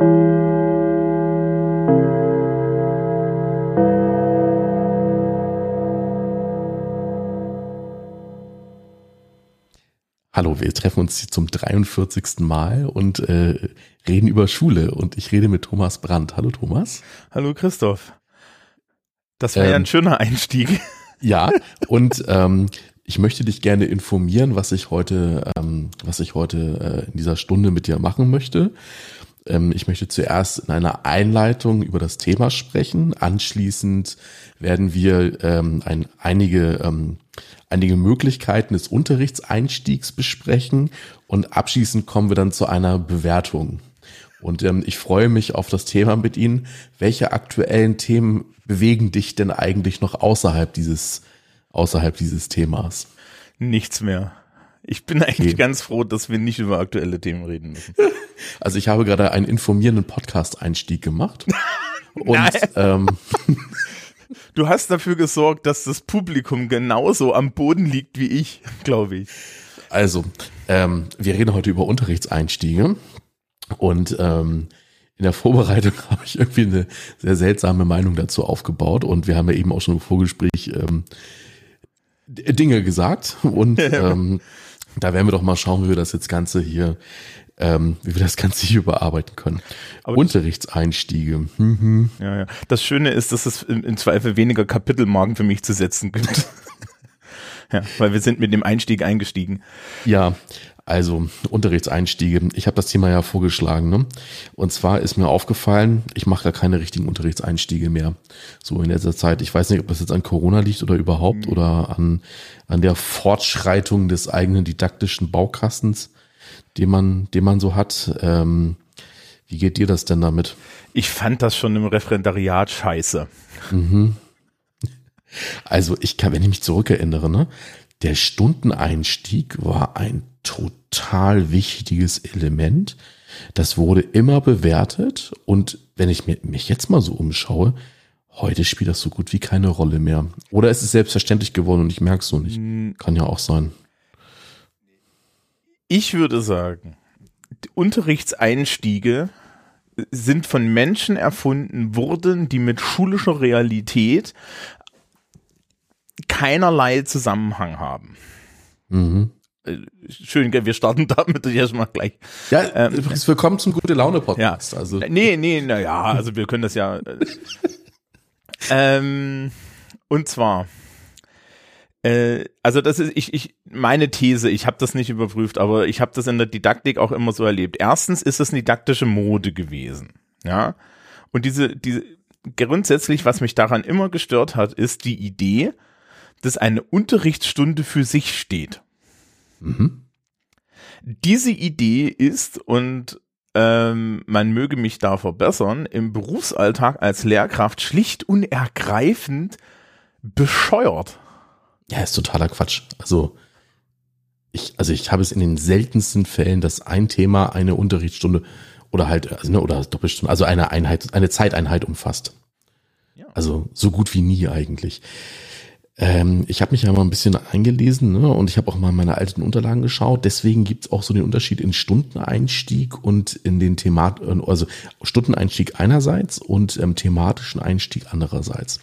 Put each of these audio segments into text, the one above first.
Hallo, wir treffen uns zum 43. Mal und äh, reden über Schule und ich rede mit Thomas Brandt. Hallo Thomas. Hallo Christoph. Das war ähm, ja ein schöner Einstieg. Ja, und ähm, ich möchte dich gerne informieren, was ich heute, ähm, was ich heute äh, in dieser Stunde mit dir machen möchte. Ähm, ich möchte zuerst in einer Einleitung über das Thema sprechen. Anschließend werden wir ähm, ein, einige ähm, einige Möglichkeiten des Unterrichtseinstiegs besprechen und abschließend kommen wir dann zu einer Bewertung. Und ähm, ich freue mich auf das Thema mit Ihnen. Welche aktuellen Themen bewegen dich denn eigentlich noch außerhalb dieses, außerhalb dieses Themas? Nichts mehr. Ich bin eigentlich okay. ganz froh, dass wir nicht über aktuelle Themen reden müssen. Also ich habe gerade einen informierenden Podcast-Einstieg gemacht. und ähm, Du hast dafür gesorgt, dass das Publikum genauso am Boden liegt wie ich, glaube ich. Also, ähm, wir reden heute über Unterrichtseinstiege und ähm, in der Vorbereitung habe ich irgendwie eine sehr seltsame Meinung dazu aufgebaut und wir haben ja eben auch schon im Vorgespräch ähm, Dinge gesagt und ähm, da werden wir doch mal schauen, wie wir das jetzt Ganze hier ähm, wie wir das Ganze hier überarbeiten können. Aber Unterrichtseinstiege. Mhm. Ja, ja. Das Schöne ist, dass es im, im Zweifel weniger Kapitelmarken für mich zu setzen gibt. ja, weil wir sind mit dem Einstieg eingestiegen. Ja, also Unterrichtseinstiege. Ich habe das Thema ja vorgeschlagen. Ne? Und zwar ist mir aufgefallen, ich mache gar keine richtigen Unterrichtseinstiege mehr. So in letzter Zeit. Ich weiß nicht, ob das jetzt an Corona liegt oder überhaupt mhm. oder an, an der Fortschreitung des eigenen didaktischen Baukastens den man, den man so hat. Ähm, wie geht dir das denn damit? Ich fand das schon im Referendariat scheiße. Mhm. Also ich kann, wenn ich mich zurückerinnere, ne, der Stundeneinstieg war ein total wichtiges Element. Das wurde immer bewertet und wenn ich mich jetzt mal so umschaue, heute spielt das so gut wie keine Rolle mehr. Oder es ist selbstverständlich geworden und ich merke es so nicht. Hm. Kann ja auch sein. Ich würde sagen, Unterrichtseinstiege sind von Menschen erfunden worden, die mit schulischer Realität keinerlei Zusammenhang haben. Mhm. Äh, schön, wir starten damit erstmal gleich. Ja, ähm, übrigens willkommen zum gute Laune Podcast. Ja. Also nee, nee, na ja, also wir können das ja. Äh, ähm, und zwar äh, also das ist ich ich meine These, ich habe das nicht überprüft, aber ich habe das in der Didaktik auch immer so erlebt. Erstens ist es eine didaktische Mode gewesen, ja? Und diese diese grundsätzlich, was mich daran immer gestört hat, ist die Idee, dass eine Unterrichtsstunde für sich steht. Mhm. Diese Idee ist und ähm, man möge mich da verbessern, im Berufsalltag als Lehrkraft schlicht und ergreifend bescheuert. Ja, ist totaler Quatsch. Also ich, also ich habe es in den seltensten Fällen, dass ein Thema eine Unterrichtsstunde oder halt, also, ne, oder Doppelstunde, also eine Einheit, eine Zeiteinheit umfasst. Ja. Also so gut wie nie eigentlich. Ähm, ich habe mich ja mal ein bisschen eingelesen ne, und ich habe auch mal meine alten Unterlagen geschaut. Deswegen gibt's auch so den Unterschied in Stundeneinstieg und in den Themat, also Stundeneinstieg einerseits und ähm, thematischen Einstieg andererseits.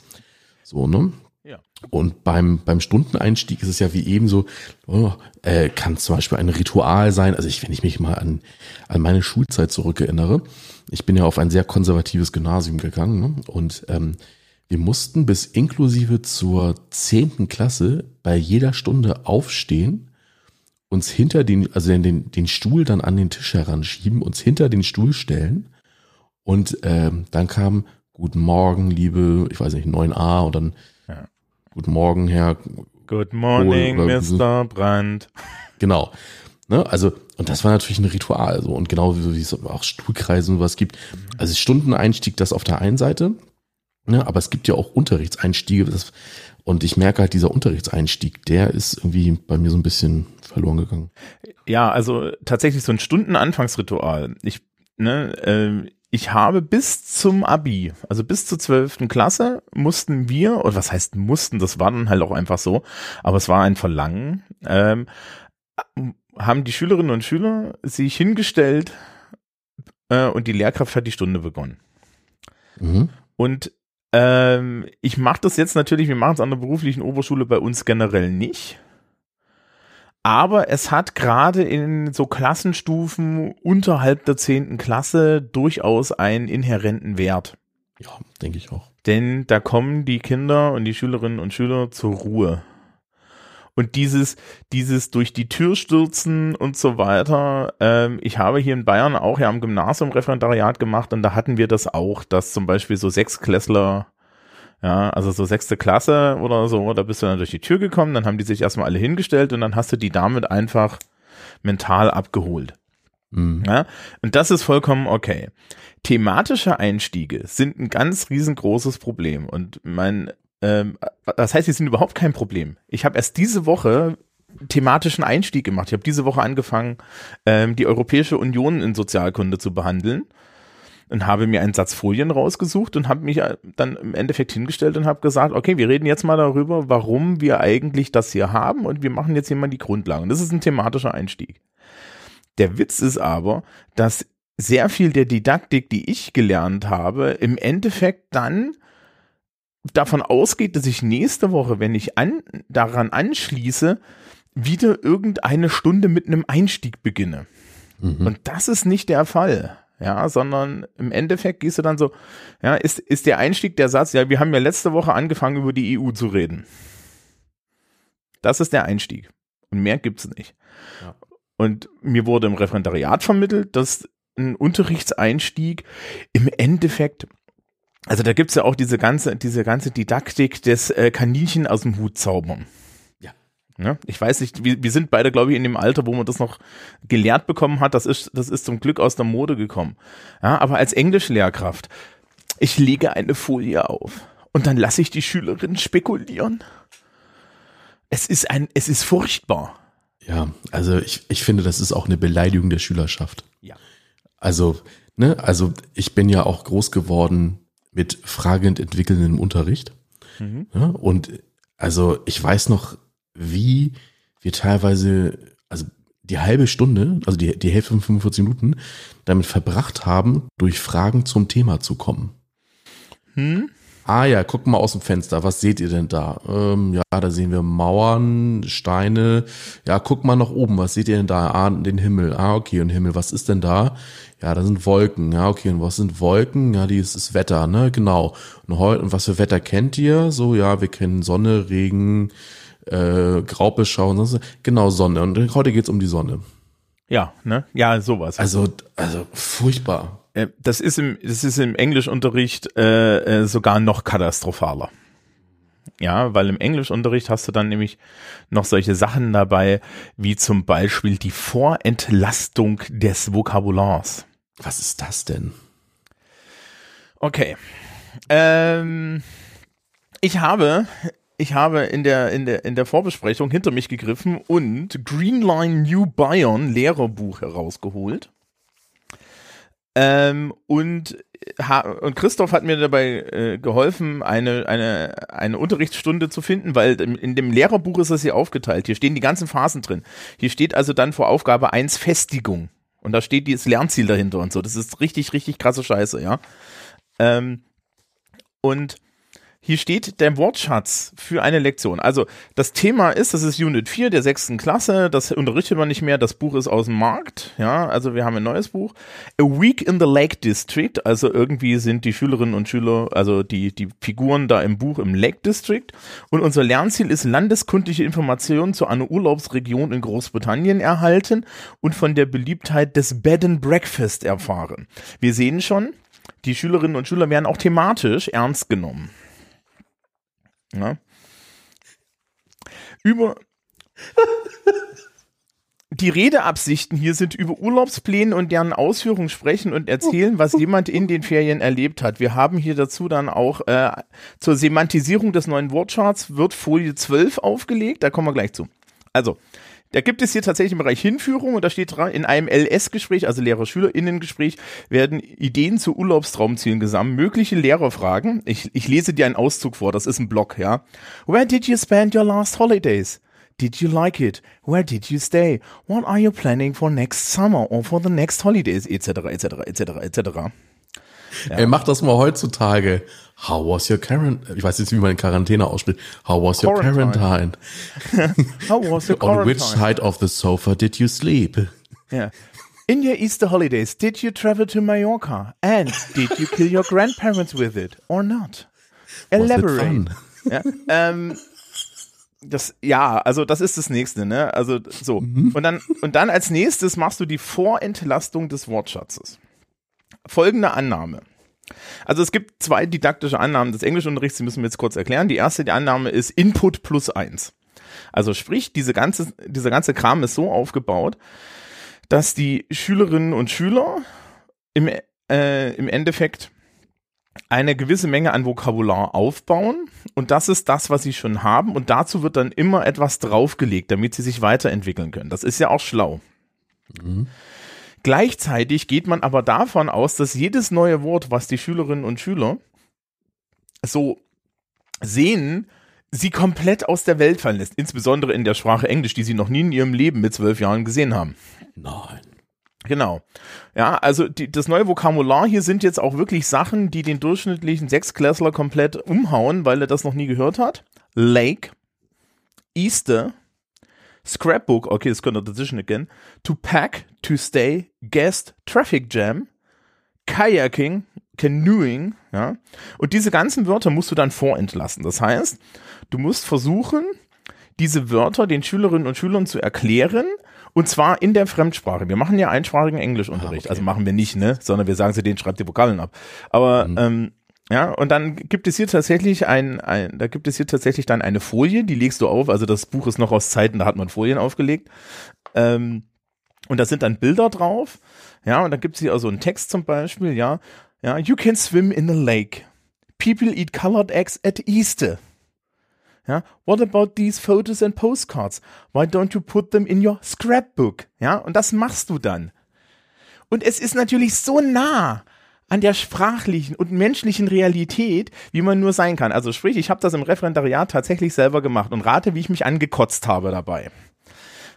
So, ne? Ja. Und beim, beim Stundeneinstieg ist es ja wie eben so, oh, äh, kann zum Beispiel ein Ritual sein. Also ich, wenn ich mich mal an, an meine Schulzeit zurückerinnere, ich bin ja auf ein sehr konservatives Gymnasium gegangen ne? und ähm, wir mussten bis inklusive zur zehnten Klasse bei jeder Stunde aufstehen, uns hinter den, also den, den Stuhl dann an den Tisch heranschieben, uns hinter den Stuhl stellen und ähm, dann kam Guten Morgen, liebe, ich weiß nicht, 9a und dann Guten Morgen, Herr. Good morning, Kohl, Mr. Brandt. Genau. Ne, also, und das war natürlich ein Ritual, so, und genau wie, wie es auch Stuhlkreise und was gibt. Also Stundeneinstieg, das auf der einen Seite, ne, aber es gibt ja auch Unterrichtseinstiege, das, und ich merke halt, dieser Unterrichtseinstieg, der ist irgendwie bei mir so ein bisschen verloren gegangen. Ja, also tatsächlich so ein Stundenanfangsritual. Ich, ne, äh, ich habe bis zum Abi, also bis zur zwölften Klasse, mussten wir, oder was heißt mussten, das war dann halt auch einfach so, aber es war ein Verlangen, ähm, haben die Schülerinnen und Schüler sich hingestellt äh, und die Lehrkraft hat die Stunde begonnen. Mhm. Und ähm, ich mache das jetzt natürlich, wir machen es an der beruflichen Oberschule bei uns generell nicht. Aber es hat gerade in so Klassenstufen unterhalb der zehnten Klasse durchaus einen inhärenten Wert. Ja, denke ich auch. Denn da kommen die Kinder und die Schülerinnen und Schüler zur Ruhe. Und dieses, dieses durch die Tür stürzen und so weiter. Ähm, ich habe hier in Bayern auch ja am Gymnasium Referendariat gemacht und da hatten wir das auch, dass zum Beispiel so Sechsklässler, ja, also so sechste Klasse oder so, da bist du dann durch die Tür gekommen, dann haben die sich erstmal alle hingestellt und dann hast du die damit einfach mental abgeholt. Mhm. Ja, und das ist vollkommen okay. Thematische Einstiege sind ein ganz riesengroßes Problem. Und mein, ähm, das heißt, sie sind überhaupt kein Problem. Ich habe erst diese Woche thematischen Einstieg gemacht. Ich habe diese Woche angefangen, ähm, die Europäische Union in Sozialkunde zu behandeln und habe mir einen Satz Folien rausgesucht und habe mich äh, dann im Endeffekt hingestellt und habe gesagt, okay, wir reden jetzt mal darüber, warum wir eigentlich das hier haben und wir machen jetzt hier mal die Grundlagen. Das ist ein thematischer Einstieg. Der Witz ist aber, dass sehr viel der Didaktik, die ich gelernt habe, im Endeffekt dann davon ausgeht, dass ich nächste Woche, wenn ich an, daran anschließe, wieder irgendeine Stunde mit einem Einstieg beginne. Mhm. Und das ist nicht der Fall. Ja, sondern im Endeffekt gehst du dann so, ja, ist, ist der Einstieg der Satz, ja, wir haben ja letzte Woche angefangen, über die EU zu reden. Das ist der Einstieg. Und mehr gibt's nicht. Ja. Und mir wurde im Referendariat vermittelt, dass ein Unterrichtseinstieg im Endeffekt, also da gibt's ja auch diese ganze, diese ganze Didaktik des äh, Kaninchen aus dem Hut zaubern. Ja. Ne? Ich weiß nicht, wir, wir sind beide, glaube ich, in dem Alter, wo man das noch gelehrt bekommen hat. Das ist, das ist zum Glück aus der Mode gekommen. Ja, aber als Englischlehrkraft, ich lege eine Folie auf und dann lasse ich die Schülerinnen spekulieren. Es ist ein, es ist furchtbar. Ja, also ich, ich finde, das ist auch eine Beleidigung der Schülerschaft. Ja. Also, ne, also ich bin ja auch groß geworden mit fragend entwickelndem Unterricht. Mhm. Ja, und also ich weiß noch, wie wir teilweise, also die halbe Stunde, also die, die Hälfte von 45 Minuten, damit verbracht haben, durch Fragen zum Thema zu kommen. Hm? Ah ja, guck mal aus dem Fenster, was seht ihr denn da? Ähm, ja, da sehen wir Mauern, Steine. Ja, guck mal nach oben, was seht ihr denn da? Ah, den Himmel. Ah, okay, und Himmel, was ist denn da? Ja, da sind Wolken. Ja, okay, und was sind Wolken? Ja, die ist das Wetter, ne? Genau. Und heute, und was für Wetter kennt ihr? So, ja, wir kennen Sonne, Regen, äh, Graubeschau und so. Genau, Sonne. Und heute geht's um die Sonne. Ja, ne? Ja, sowas. Also, also furchtbar. Äh, das ist im, das ist im Englischunterricht äh, äh, sogar noch katastrophaler. Ja, weil im Englischunterricht hast du dann nämlich noch solche Sachen dabei, wie zum Beispiel die Vorentlastung des Vokabulars. Was ist das denn? Okay. Ähm, ich habe, ich habe in der, in der, in der Vorbesprechung hinter mich gegriffen und Greenline New Bayern Lehrerbuch herausgeholt. Ähm, und, und Christoph hat mir dabei äh, geholfen, eine, eine, eine Unterrichtsstunde zu finden, weil in dem Lehrerbuch ist das hier aufgeteilt. Hier stehen die ganzen Phasen drin. Hier steht also dann vor Aufgabe 1 Festigung. Und da steht das Lernziel dahinter und so. Das ist richtig, richtig krasse Scheiße, ja. Ähm, und hier steht der Wortschatz für eine Lektion. Also das Thema ist, das ist Unit 4 der sechsten Klasse, das unterrichtet man nicht mehr, das Buch ist aus dem Markt, ja, also wir haben ein neues Buch. A Week in the Lake District, also irgendwie sind die Schülerinnen und Schüler, also die, die Figuren da im Buch im Lake District und unser Lernziel ist landeskundliche Informationen zu einer Urlaubsregion in Großbritannien erhalten und von der Beliebtheit des Bed and Breakfast erfahren. Wir sehen schon, die Schülerinnen und Schüler werden auch thematisch ernst genommen. Ja. Über die Redeabsichten hier sind über Urlaubspläne und deren Ausführung sprechen und erzählen, was jemand in den Ferien erlebt hat. Wir haben hier dazu dann auch äh, zur Semantisierung des neuen Wortcharts wird Folie 12 aufgelegt, da kommen wir gleich zu. Also, da gibt es hier tatsächlich im Bereich Hinführung und da steht dran, in einem LS-Gespräch, also Lehrer-SchülerInnen-Gespräch, werden Ideen zu Urlaubstraumzielen gesammelt, mögliche Lehrerfragen. Ich, ich lese dir einen Auszug vor, das ist ein Blog, ja. Where did you spend your last holidays? Did you like it? Where did you stay? What are you planning for next summer or for the next holidays? Etc. etc. etc. etc. Ja. Ey, mach das mal heutzutage. How was your quarantine? Ich weiß jetzt, wie man in Quarantäne ausspricht. How was your quarantine? How was your quarantine? On which side of the sofa did you sleep? Ja. In your Easter holidays, did you travel to Mallorca? And did you kill your grandparents with it or not? Elaborate. Ja, ähm, das, ja, also das ist das nächste, ne? Also so. Mhm. Und dann, und dann als nächstes machst du die Vorentlastung des Wortschatzes. Folgende Annahme. Also es gibt zwei didaktische Annahmen des Englischunterrichts, die müssen wir jetzt kurz erklären. Die erste die Annahme ist Input plus eins. Also sprich, diese ganze, dieser ganze Kram ist so aufgebaut, dass die Schülerinnen und Schüler im, äh, im Endeffekt eine gewisse Menge an Vokabular aufbauen und das ist das, was sie schon haben und dazu wird dann immer etwas draufgelegt, damit sie sich weiterentwickeln können. Das ist ja auch schlau. Mhm. Gleichzeitig geht man aber davon aus, dass jedes neue Wort, was die Schülerinnen und Schüler so sehen, sie komplett aus der Welt fallen lässt, insbesondere in der Sprache Englisch, die sie noch nie in ihrem Leben mit zwölf Jahren gesehen haben. Nein. Genau. Ja, also die, das neue Vokabular hier sind jetzt auch wirklich Sachen, die den durchschnittlichen Sechsklässler komplett umhauen, weil er das noch nie gehört hat. Lake, Easter, Scrapbook, okay, das könnte dazwischen again, to pack, to stay, guest, traffic jam, kayaking, canoeing, ja. Und diese ganzen Wörter musst du dann vorentlassen. Das heißt, du musst versuchen, diese Wörter den Schülerinnen und Schülern zu erklären, und zwar in der Fremdsprache. Wir machen ja einsprachigen Englischunterricht. Ah, okay. Also machen wir nicht, ne? Sondern wir sagen sie, den schreibt die Vokalen ab. Aber mhm. ähm, ja, und dann gibt es hier tatsächlich ein, ein, da gibt es hier tatsächlich dann eine Folie, die legst du auf. Also das Buch ist noch aus Zeiten, da hat man Folien aufgelegt. Ähm, und da sind dann Bilder drauf. Ja, und da gibt es hier also einen Text zum Beispiel, ja. Ja, you can swim in a lake. People eat colored eggs at Easter. Ja, what about these photos and postcards? Why don't you put them in your scrapbook? Ja, und das machst du dann. Und es ist natürlich so nah an der sprachlichen und menschlichen Realität, wie man nur sein kann. Also sprich, ich habe das im Referendariat tatsächlich selber gemacht und rate, wie ich mich angekotzt habe dabei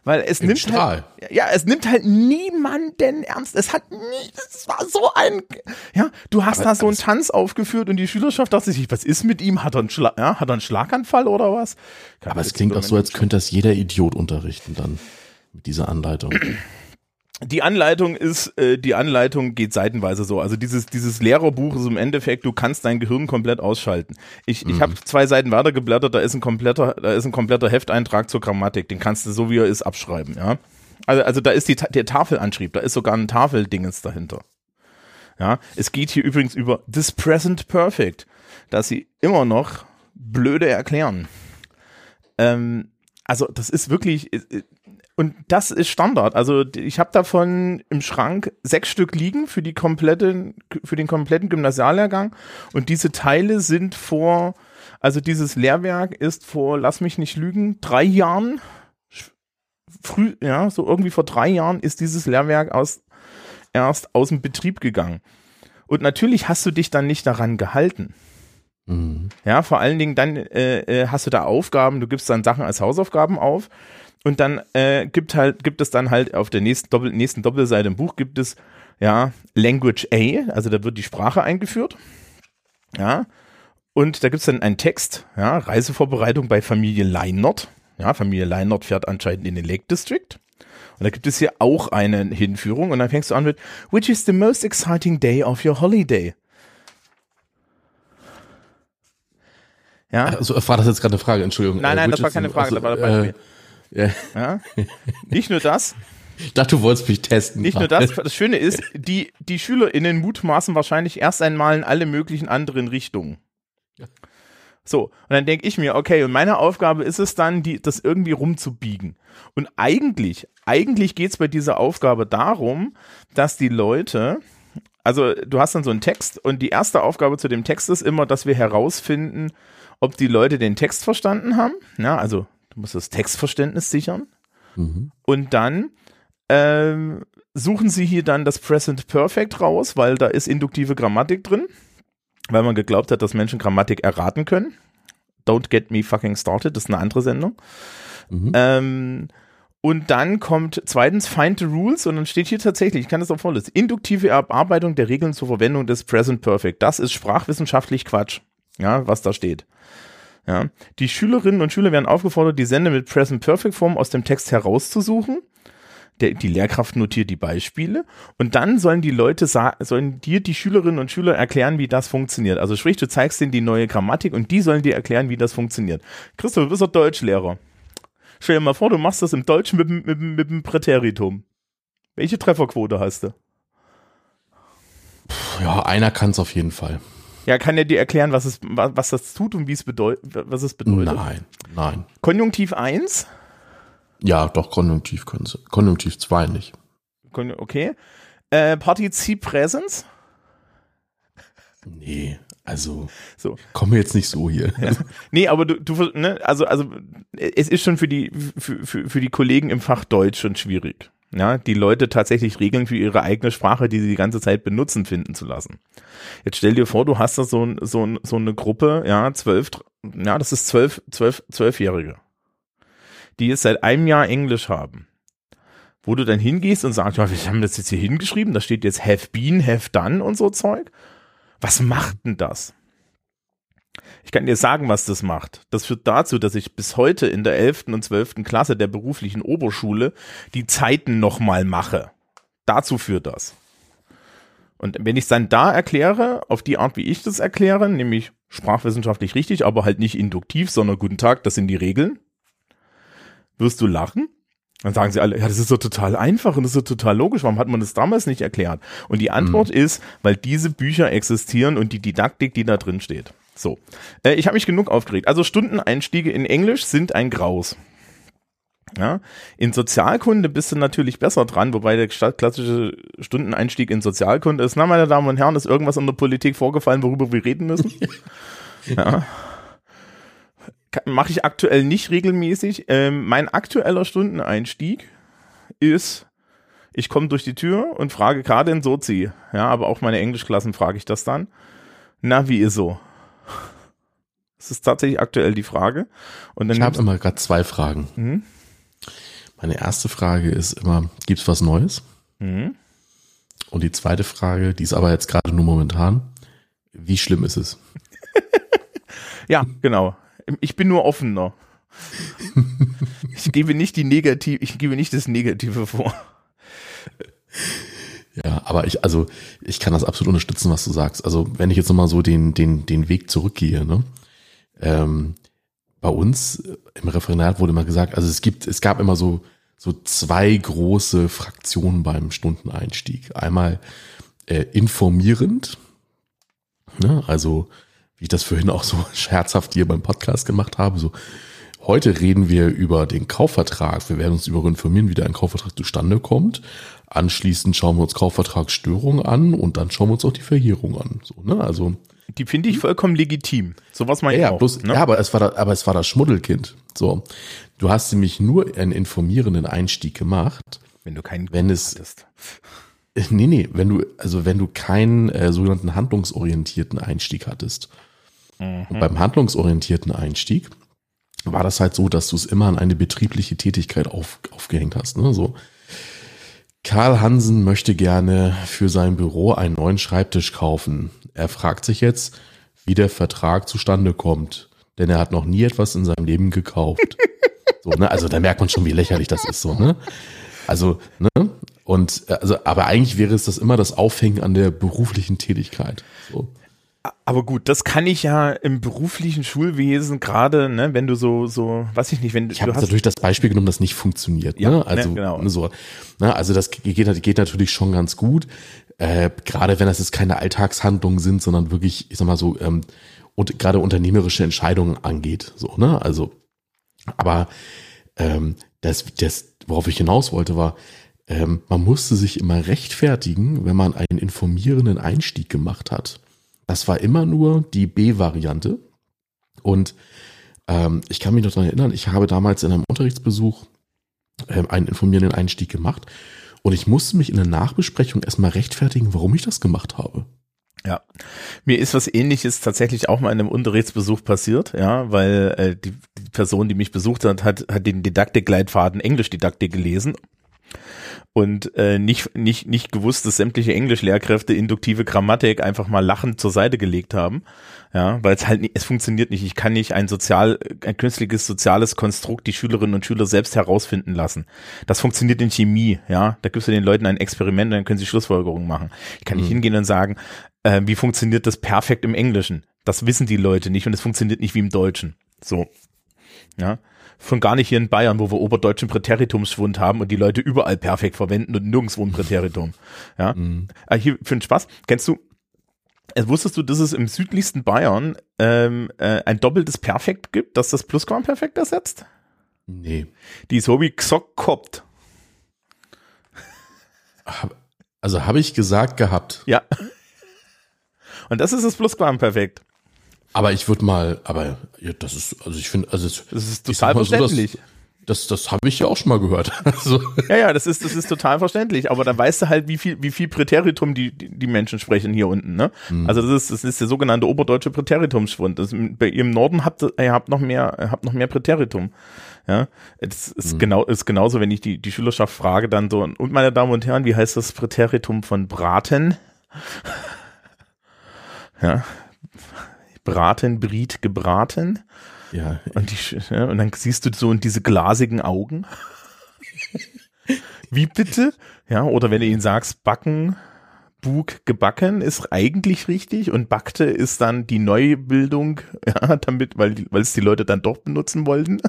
weil es Im nimmt halt Strahl. halt, ja, es nimmt halt niemanden ernst. Es hat nie, es war so ein, ja, du hast aber, da so einen Tanz aufgeführt und die Schülerschaft dachte sich, was ist mit ihm? Hat er einen, Schla ja, hat er einen Schlaganfall oder was? Kann aber es klingt auch so, als könnte das jeder Idiot unterrichten dann mit dieser Anleitung. Die Anleitung ist, äh, die Anleitung geht seitenweise so. Also dieses, dieses Lehrerbuch ist im Endeffekt, du kannst dein Gehirn komplett ausschalten. Ich, mhm. ich habe zwei Seiten weiter geblättert, da ist ein kompletter, da ist ein kompletter Hefteintrag zur Grammatik. Den kannst du so wie er ist abschreiben, ja. Also, also da ist die, der Tafelanschrieb, da ist sogar ein Tafeldingens dahinter. Ja, es geht hier übrigens über this present perfect, dass sie immer noch blöde erklären. Ähm, also das ist wirklich, äh, und das ist Standard. Also ich habe davon im Schrank sechs Stück liegen für die komplette, für den kompletten Gymnasiallehrgang. Und diese Teile sind vor, also dieses Lehrwerk ist vor, lass mich nicht lügen, drei Jahren, früh, ja, so irgendwie vor drei Jahren ist dieses Lehrwerk aus, erst aus dem Betrieb gegangen. Und natürlich hast du dich dann nicht daran gehalten. Mhm. Ja, vor allen Dingen dann äh, äh hast du da Aufgaben, du gibst dann Sachen als Hausaufgaben auf und dann äh, gibt halt, gibt es dann halt auf der nächsten, Doppel, nächsten Doppelseite im Buch gibt es ja Language A, also da wird die Sprache eingeführt. Ja. Und da gibt es dann einen Text, ja, Reisevorbereitung bei Familie Leinert. Ja, Familie Leinert fährt anscheinend in den Lake District. Und da gibt es hier auch eine Hinführung und dann fängst du an mit Which is the most exciting day of your holiday? Ja. Also war das jetzt gerade eine Frage, Entschuldigung. Nein, nein, äh, das war keine Frage, also, das war. Äh, ja. ja. Nicht nur das. Ich dachte, du wolltest mich testen. Nicht nur das. Das Schöne ist, die, die SchülerInnen mutmaßen wahrscheinlich erst einmal in alle möglichen anderen Richtungen. So, und dann denke ich mir, okay, und meine Aufgabe ist es dann, die, das irgendwie rumzubiegen. Und eigentlich, eigentlich geht es bei dieser Aufgabe darum, dass die Leute, also du hast dann so einen Text und die erste Aufgabe zu dem Text ist immer, dass wir herausfinden, ob die Leute den Text verstanden haben. Ja, also Du musst das Textverständnis sichern. Mhm. Und dann ähm, suchen sie hier dann das Present Perfect raus, weil da ist induktive Grammatik drin, weil man geglaubt hat, dass Menschen Grammatik erraten können. Don't get me fucking started, das ist eine andere Sendung. Mhm. Ähm, und dann kommt zweitens Find the Rules und dann steht hier tatsächlich, ich kann das auch vorlesen, induktive Erarbeitung der Regeln zur Verwendung des Present Perfect. Das ist sprachwissenschaftlich Quatsch, ja, was da steht. Ja. Die Schülerinnen und Schüler werden aufgefordert, die Sende mit Present Perfect Form aus dem Text herauszusuchen. Der, die Lehrkraft notiert die Beispiele und dann sollen die Leute sollen dir die Schülerinnen und Schüler erklären, wie das funktioniert. Also sprich, du zeigst denen die neue Grammatik und die sollen dir erklären, wie das funktioniert. Christoph, du bist doch Deutschlehrer. Stell dir mal vor, du machst das im Deutschen mit, mit, mit dem Präteritum. Welche Trefferquote hast du? Ja, einer kann es auf jeden Fall. Ja, kann er dir erklären, was, es, was, das tut und wie es bedeutet, was es bedeutet? Nein, nein. Konjunktiv 1? Ja, doch, Konjunktiv können sie. Konjunktiv 2 nicht. Okay. Äh, Partizip Präsens? Nee, also so. kommen wir jetzt nicht so hier. Ja. Nee, aber du, du ne, also, also es ist schon für die, für, für, für die Kollegen im Fach Deutsch schon schwierig. Ja, die Leute tatsächlich Regeln für ihre eigene Sprache, die sie die ganze Zeit benutzen, finden zu lassen. Jetzt stell dir vor, du hast da so, so, so eine Gruppe, ja, zwölf, ja, das ist zwölf, zwölf, zwölfjährige, die jetzt seit einem Jahr Englisch haben. Wo du dann hingehst und sagst, ja, wir haben das jetzt hier hingeschrieben, da steht jetzt have been, have done und so Zeug. Was macht denn das? Ich kann dir sagen, was das macht. Das führt dazu, dass ich bis heute in der 11. und 12. Klasse der beruflichen Oberschule die Zeiten nochmal mache. Dazu führt das. Und wenn ich es dann da erkläre, auf die Art, wie ich das erkläre, nämlich sprachwissenschaftlich richtig, aber halt nicht induktiv, sondern guten Tag, das sind die Regeln, wirst du lachen. Dann sagen sie alle, ja, das ist so total einfach und das ist so total logisch. Warum hat man das damals nicht erklärt? Und die Antwort mhm. ist, weil diese Bücher existieren und die Didaktik, die da drin steht. So, äh, ich habe mich genug aufgeregt. Also Stundeneinstiege in Englisch sind ein Graus. Ja, in Sozialkunde bist du natürlich besser dran, wobei der klassische Stundeneinstieg in Sozialkunde ist, na meine Damen und Herren, ist irgendwas in der Politik vorgefallen, worüber wir reden müssen? ja. Mache ich aktuell nicht regelmäßig. Ähm, mein aktueller Stundeneinstieg ist, ich komme durch die Tür und frage gerade in Sozi. Ja, aber auch meine Englischklassen frage ich das dann. Na, wie ist so? Das ist tatsächlich aktuell die Frage. Und dann ich habe immer gerade zwei Fragen. Mhm. Meine erste Frage ist immer, gibt es was Neues? Mhm. Und die zweite Frage, die ist aber jetzt gerade nur momentan, wie schlimm ist es? ja, genau. Ich bin nur offener. ich gebe nicht die Negativ, ich gebe nicht das Negative vor. Ja, aber ich, also, ich kann das absolut unterstützen, was du sagst. Also, wenn ich jetzt nochmal so den, den, den Weg zurückgehe, ne? Ähm, bei uns im Referendar wurde immer gesagt, also es gibt, es gab immer so, so zwei große Fraktionen beim Stundeneinstieg. Einmal äh, informierend, ne? also wie ich das vorhin auch so scherzhaft hier beim Podcast gemacht habe, so heute reden wir über den Kaufvertrag. Wir werden uns darüber informieren, wie der ein Kaufvertrag zustande kommt. Anschließend schauen wir uns Kaufvertragsstörungen an und dann schauen wir uns auch die Verjährung an. So, ne? Also die finde ich vollkommen legitim. Sowas mal ja, auch. Bloß, ne? Ja, aber es war da, aber es war das Schmuddelkind. So, du hast nämlich nur einen informierenden Einstieg gemacht, wenn du keinen wenn es hattest. Nee, nee, wenn du also wenn du keinen äh, sogenannten handlungsorientierten Einstieg hattest. Mhm. Und beim handlungsorientierten Einstieg war das halt so, dass du es immer an eine betriebliche Tätigkeit auf, aufgehängt hast. Ne? So, Karl Hansen möchte gerne für sein Büro einen neuen Schreibtisch kaufen. Er fragt sich jetzt, wie der Vertrag zustande kommt, denn er hat noch nie etwas in seinem Leben gekauft. so, ne? Also da merkt man schon, wie lächerlich das ist, so, ne? Also, ne? Und also, aber eigentlich wäre es das immer das Aufhängen an der beruflichen Tätigkeit. So. Aber gut, das kann ich ja im beruflichen Schulwesen gerade, ne, wenn du so, so, weiß ich nicht, wenn ich habe natürlich das Beispiel genommen, das nicht funktioniert. Ja, ne? Also, ne, genau. so, ne, also das geht, geht natürlich schon ganz gut, äh, gerade wenn das jetzt keine Alltagshandlungen sind, sondern wirklich, ich sag mal so, ähm, und gerade unternehmerische Entscheidungen angeht, so, ne, also, aber ähm, das, das, worauf ich hinaus wollte, war, ähm, man musste sich immer rechtfertigen, wenn man einen informierenden Einstieg gemacht hat. Das war immer nur die B-Variante. Und ähm, ich kann mich noch daran erinnern, ich habe damals in einem Unterrichtsbesuch ähm, einen informierenden Einstieg gemacht und ich musste mich in der Nachbesprechung erstmal rechtfertigen, warum ich das gemacht habe. Ja, mir ist was ähnliches tatsächlich auch mal in einem Unterrichtsbesuch passiert, ja, weil äh, die, die Person, die mich besucht hat, hat, hat den Didaktikleitfaden Englischdidaktik gelesen und äh, nicht, nicht, nicht gewusst, dass sämtliche Englischlehrkräfte induktive Grammatik einfach mal lachend zur Seite gelegt haben. Ja, weil es halt nicht, es funktioniert nicht. Ich kann nicht ein sozial, ein künstliches soziales Konstrukt die Schülerinnen und Schüler selbst herausfinden lassen. Das funktioniert in Chemie, ja. Da gibst du den Leuten ein Experiment und dann können sie Schlussfolgerungen machen. Ich kann nicht Mhm. hingehen und sagen, äh, wie funktioniert das perfekt im Englischen? Das wissen die Leute nicht und es funktioniert nicht wie im Deutschen. So. Ja. Schon gar nicht hier in Bayern, wo wir oberdeutschen Präteritumsschwund haben und die Leute überall perfekt verwenden und nirgendwo ein Präteritum. Ja. Mhm. Ah, hier für den Spaß. Kennst du, äh, wusstest du, dass es im südlichsten Bayern ähm, äh, ein doppeltes Perfekt gibt, das das Plusquamperfekt ersetzt? Nee. Die ist so wie Xock-Kopt. Also habe ich gesagt gehabt. Ja. Und das ist das Plusquamperfekt. Aber ich würde mal, aber ja, das ist, also ich finde, also es- Das ist total so, verständlich. Das, das, habe ich ja auch schon mal gehört. Also, Ja, ja, das ist, das ist total verständlich. Aber dann weißt du halt, wie viel, wie viel Präteritum die, die, Menschen sprechen hier unten, ne? Also das ist, das ist der sogenannte oberdeutsche Präteritumsschwund. Das, bei ihr im Norden habt ihr, habt noch mehr, habt noch mehr Präteritum. Ja, das ist genau, ist genauso, wenn ich die, die Schülerschaft frage, dann so, und meine Damen und Herren, wie heißt das Präteritum von braten? Ja. Braten, Briet, gebraten. ja, Und, die, ja, und dann siehst du so in diese glasigen Augen. Wie bitte? Ja, oder wenn du ihnen sagst, backen, Bug, gebacken ist eigentlich richtig und backte ist dann die Neubildung, ja, damit, weil, weil es die Leute dann doch benutzen wollten.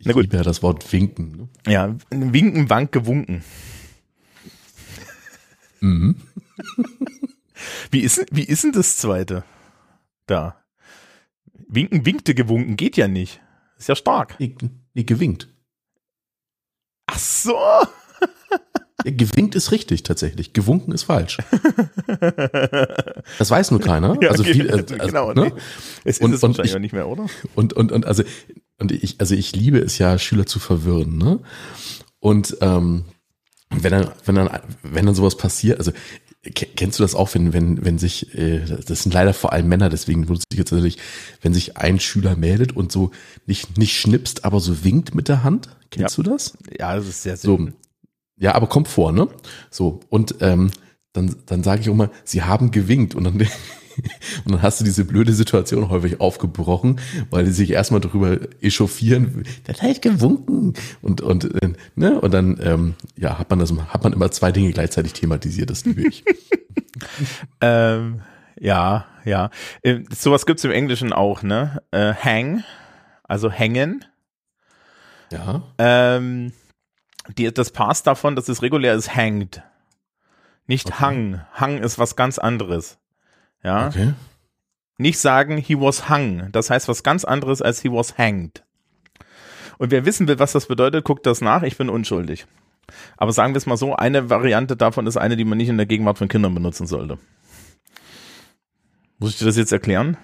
ich Na gut. liebe ja das Wort winken. Ne? Ja, winken, wank, gewunken. Mhm. Wie ist, wie ist denn das zweite? Da. Winken, winkte, gewunken geht ja nicht. Ist ja stark. Nee, nee, gewinkt. Ach so. Ja, gewinkt ist richtig tatsächlich. Gewunken ist falsch. Das weiß nur keiner. Ja, also viel, also also, genau, ne? nee. Es ist Und- es und wahrscheinlich ich- auch nicht mehr, oder? Und, und, und also, und ich, also ich liebe es ja, Schüler zu verwirren, ne? Und ähm, wenn dann, wenn dann, wenn dann sowas passiert, also kennst du das auch, wenn, wenn, wenn sich, äh, das sind leider vor allem Männer, deswegen wusste ich jetzt natürlich, wenn sich ein Schüler meldet und so nicht, nicht schnipst, aber so winkt mit der Hand. Kennst du das? Ja, das ist sehr So. selten. Ja, aber kommt vor, ne? So, und ähm, dann, dann sage ich auch mal, sie haben gewinkt und dann, und dann hast du diese blöde Situation häufig aufgebrochen, weil die sich erstmal darüber echauffieren, das heißt gewunken und, und, äh, ne? und dann ähm, ja, hat man das, hat man immer zwei Dinge gleichzeitig thematisiert, das liebe ich. Ähm, ja, ja. Äh, sowas gibt's im Englischen auch, ne? Äh, hang, also hängen. ja. Ähm, die, das Past davon, das ist regulär, ist hanged. Nicht Okay. hung. Hung ist was ganz anderes. Ja. Okay. Nicht sagen, he was hung. Das heißt was ganz anderes als he was hanged. Und wer wissen will, was das bedeutet, guckt das nach. Ich bin unschuldig. Aber sagen wir es mal so, eine Variante davon ist eine, die man nicht in der Gegenwart von Kindern benutzen sollte. Muss ich dir das jetzt erklären?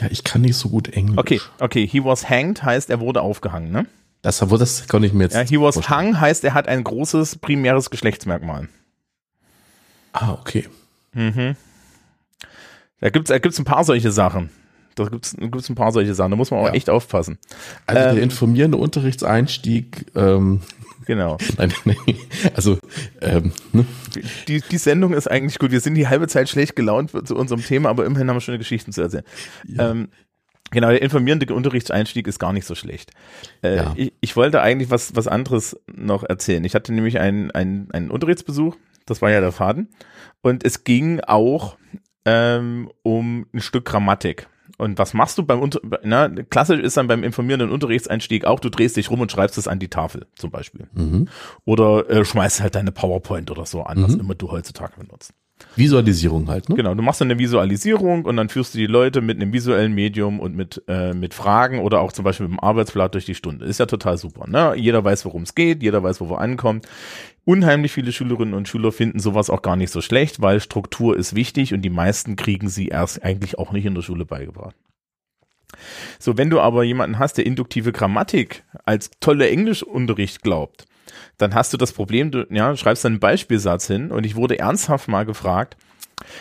Ja, ich kann nicht so gut Englisch. Okay, okay. He was hanged heißt, er wurde aufgehangen, ne? Das, das kann ich mir jetzt. Ja, he was hung heißt, er hat ein großes primäres Geschlechtsmerkmal. Ah, okay. Mhm. Da gibt's, da gibt's ein paar solche Sachen. Da gibt's, da gibt's ein paar solche Sachen. Da muss man auch Ja. echt aufpassen. Also Ähm. der informierende Unterrichtseinstieg, ähm, Genau. nein, nein, also ähm, ne? Die, die Sendung ist eigentlich gut. Wir sind die halbe Zeit schlecht gelaunt zu unserem Thema, aber immerhin haben wir schöne Geschichten zu erzählen. Ja. Ähm, genau, der informierende Unterrichtseinstieg ist gar nicht so schlecht. Äh, Ja. ich, ich wollte eigentlich was, was anderes noch erzählen. Ich hatte nämlich einen, einen, einen Unterrichtsbesuch, das war ja der Faden, und es ging auch ähm, um ein Stück Grammatik. Und was machst du beim Unter na, klassisch ist dann beim informierenden Unterrichtseinstieg auch, du drehst dich rum und schreibst es an die Tafel zum Beispiel. mhm. Oder äh, schmeißt halt deine PowerPoint oder so an, was Mhm. immer du heutzutage benutzt. Visualisierung halt, ne? Genau, du machst dann eine Visualisierung und dann führst du die Leute mit einem visuellen Medium und mit, äh, mit Fragen oder auch zum Beispiel mit dem Arbeitsblatt durch die Stunde. Ist ja total super. Ne? Jeder weiß, worum es geht, jeder weiß, wo wir ankommen. Unheimlich viele Schülerinnen und Schüler finden sowas auch gar nicht so schlecht, weil Struktur ist wichtig und die meisten kriegen sie erst eigentlich auch nicht in der Schule beigebracht. So, wenn du aber jemanden hast, der induktive Grammatik als tolle Englischunterricht glaubt, dann hast du das Problem, du ja, schreibst einen Beispielsatz hin und ich wurde ernsthaft mal gefragt,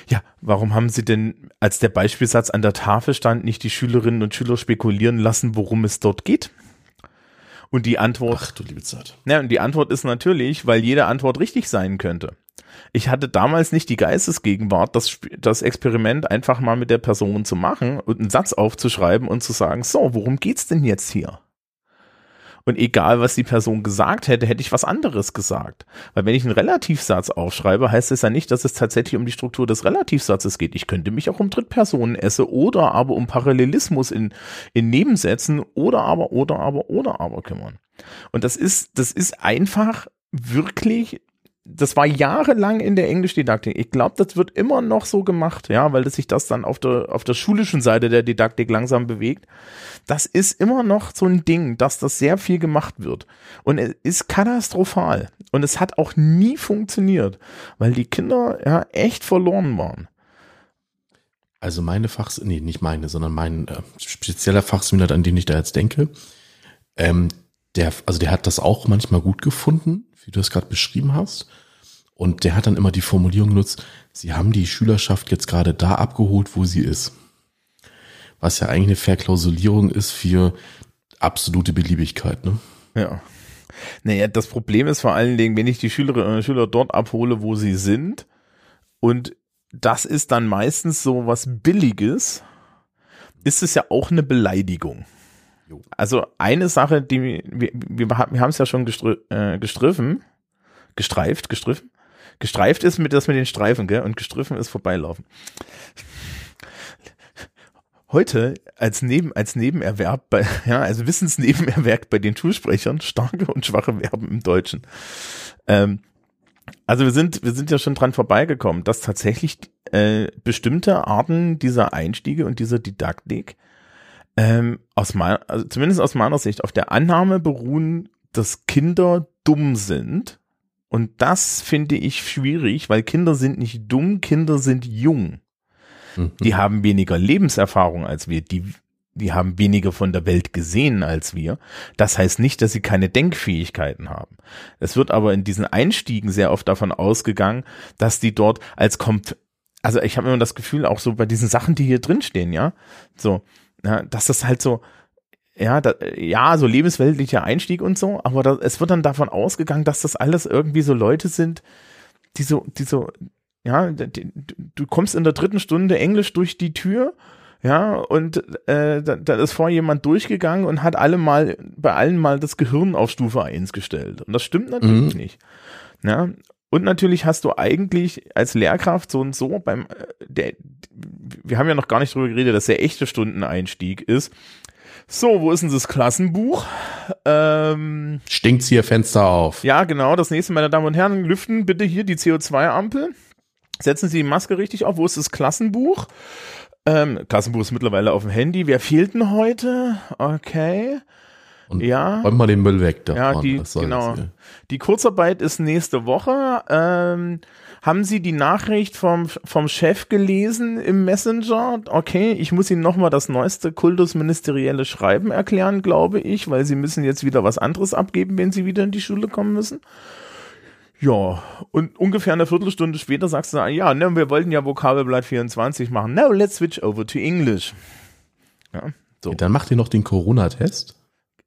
ja, warum haben Sie denn, als der Beispielsatz an der Tafel stand, nicht die Schülerinnen und Schüler spekulieren lassen, worum es dort geht? Und die Antwort. Ach du liebe Zeit. Ja, und die Antwort ist natürlich, weil jede Antwort richtig sein könnte. Ich hatte damals nicht die Geistesgegenwart, das, das Experiment einfach mal mit der Person zu machen und einen Satz aufzuschreiben und zu sagen, so, worum geht's denn jetzt hier? Und egal, was die Person gesagt hätte, hätte ich was anderes gesagt. Weil wenn ich einen Relativsatz aufschreibe, heißt es ja nicht, dass es tatsächlich um die Struktur des Relativsatzes geht. Ich könnte mich auch um Drittpersonen esse oder aber um Parallelismus in, in Nebensätzen oder aber, oder aber, oder aber kümmern. Und das ist, das ist einfach wirklich das war jahrelang in der Englischdidaktik. Ich glaube, das wird immer noch so gemacht, ja, weil sich das dann auf der, auf der schulischen Seite der Didaktik langsam bewegt. Das ist immer noch so ein Ding, dass das sehr viel gemacht wird. Und es ist katastrophal. Und es hat auch nie funktioniert, weil die Kinder ja echt verloren waren. Also meine Fachs, nee, nicht meine, sondern mein äh, spezieller Fachseminar, an den ich da jetzt denke, ähm, der, also der hat das auch manchmal gut gefunden, wie du es gerade beschrieben hast. Und der hat dann immer die Formulierung genutzt, sie haben die Schülerschaft jetzt gerade da abgeholt, wo sie ist. Was ja eigentlich eine Verklausulierung ist für absolute Beliebigkeit, ne? Ja. Naja, das Problem ist vor allen Dingen, wenn ich die Schülerinnen und Schüler dort abhole, wo sie sind, und das ist dann meistens so was Billiges, ist es ja auch eine Beleidigung. Also eine Sache, die wir, wir, wir haben es ja schon gestri äh, gestriffen, gestreift, gestriffen, Gestreift ist mit das mit den Streifen, gell? Und gestriffen ist vorbeilaufen. Heute als Neben als Nebenerwerb bei ja also Wissensnebenerwerb bei den Schulsprechern starke und schwache Verben im Deutschen. Ähm, also wir sind wir sind ja schon dran vorbeigekommen, dass tatsächlich äh, bestimmte Arten dieser Einstiege und dieser Didaktik ähm, aus meiner also zumindest aus meiner Sicht auf der Annahme beruhen, dass Kinder dumm sind und das finde ich schwierig, weil Kinder sind nicht dumm, Kinder sind jung. Mhm. Die haben weniger Lebenserfahrung als wir, die, die haben weniger von der Welt gesehen als wir. Das heißt nicht, dass sie keine Denkfähigkeiten haben. Es wird aber in diesen Einstiegen sehr oft davon ausgegangen, dass die dort als kommt, also ich habe immer das Gefühl, auch so bei diesen Sachen, die hier drin stehen, ja, so, ja, dass das halt so, ja, da, ja, so lebensweltlicher Einstieg und so, aber da, es wird dann davon ausgegangen, dass das alles irgendwie so Leute sind, die so, die so, ja, die, du kommst in der dritten Stunde Englisch durch die Tür, ja, und äh, da, da ist vor jemand durchgegangen und hat alle mal, bei allen mal das Gehirn auf Stufe 1 gestellt. Und das stimmt natürlich mhm. nicht. Ja, und natürlich hast du eigentlich als Lehrkraft so und so beim, äh, der, wir haben ja noch gar nicht drüber geredet, dass der echte Stundeneinstieg ist. So, wo ist denn das Klassenbuch? Ähm, Stinkt's hier Fenster auf. Ja, genau. Das nächste, meine Damen und Herren, lüften bitte hier die CO2-Ampel. Setzen Sie die Maske richtig auf. Wo ist das Klassenbuch? Ähm, Klassenbuch ist mittlerweile auf dem Handy. Wer fehlt denn heute? Okay. Und ja. Räum mal den Müll weg. Da ja, die, genau. Die Kurzarbeit ist nächste Woche. Ähm, haben Sie die Nachricht vom, vom Chef gelesen im Messenger? Okay, ich muss Ihnen nochmal das neueste kultusministerielle Schreiben erklären, glaube ich, weil Sie müssen jetzt wieder was anderes abgeben, wenn Sie wieder in die Schule kommen müssen. Ja, und ungefähr eine Viertelstunde später sagst du, ja, ne, wir wollten ja Vokabelblatt 24 machen. Now let's switch over to English. Ja, so. Dann macht ihr noch den Corona-Test.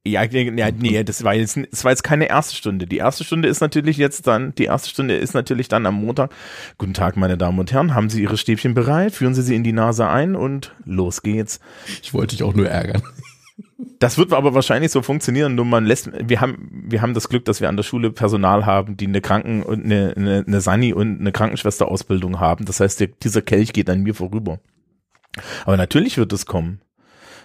Ja, nee, das war jetzt, das war jetzt keine erste Stunde. Die erste Stunde ist natürlich jetzt dann, die erste Stunde ist natürlich dann am Montag. Guten Tag, meine Damen und Herren. Haben Sie Ihre Stäbchen bereit? Führen Sie sie in die Nase ein und los geht's. Ich wollte dich auch nur ärgern. Das wird aber wahrscheinlich so funktionieren, nur man lässt, wir haben, wir haben das Glück, dass wir an der Schule Personal haben, die eine Kranken- und eine, eine, eine Sani und eine Krankenschwesterausbildung haben. Das heißt, der, dieser Kelch geht an mir vorüber. Aber natürlich wird es kommen.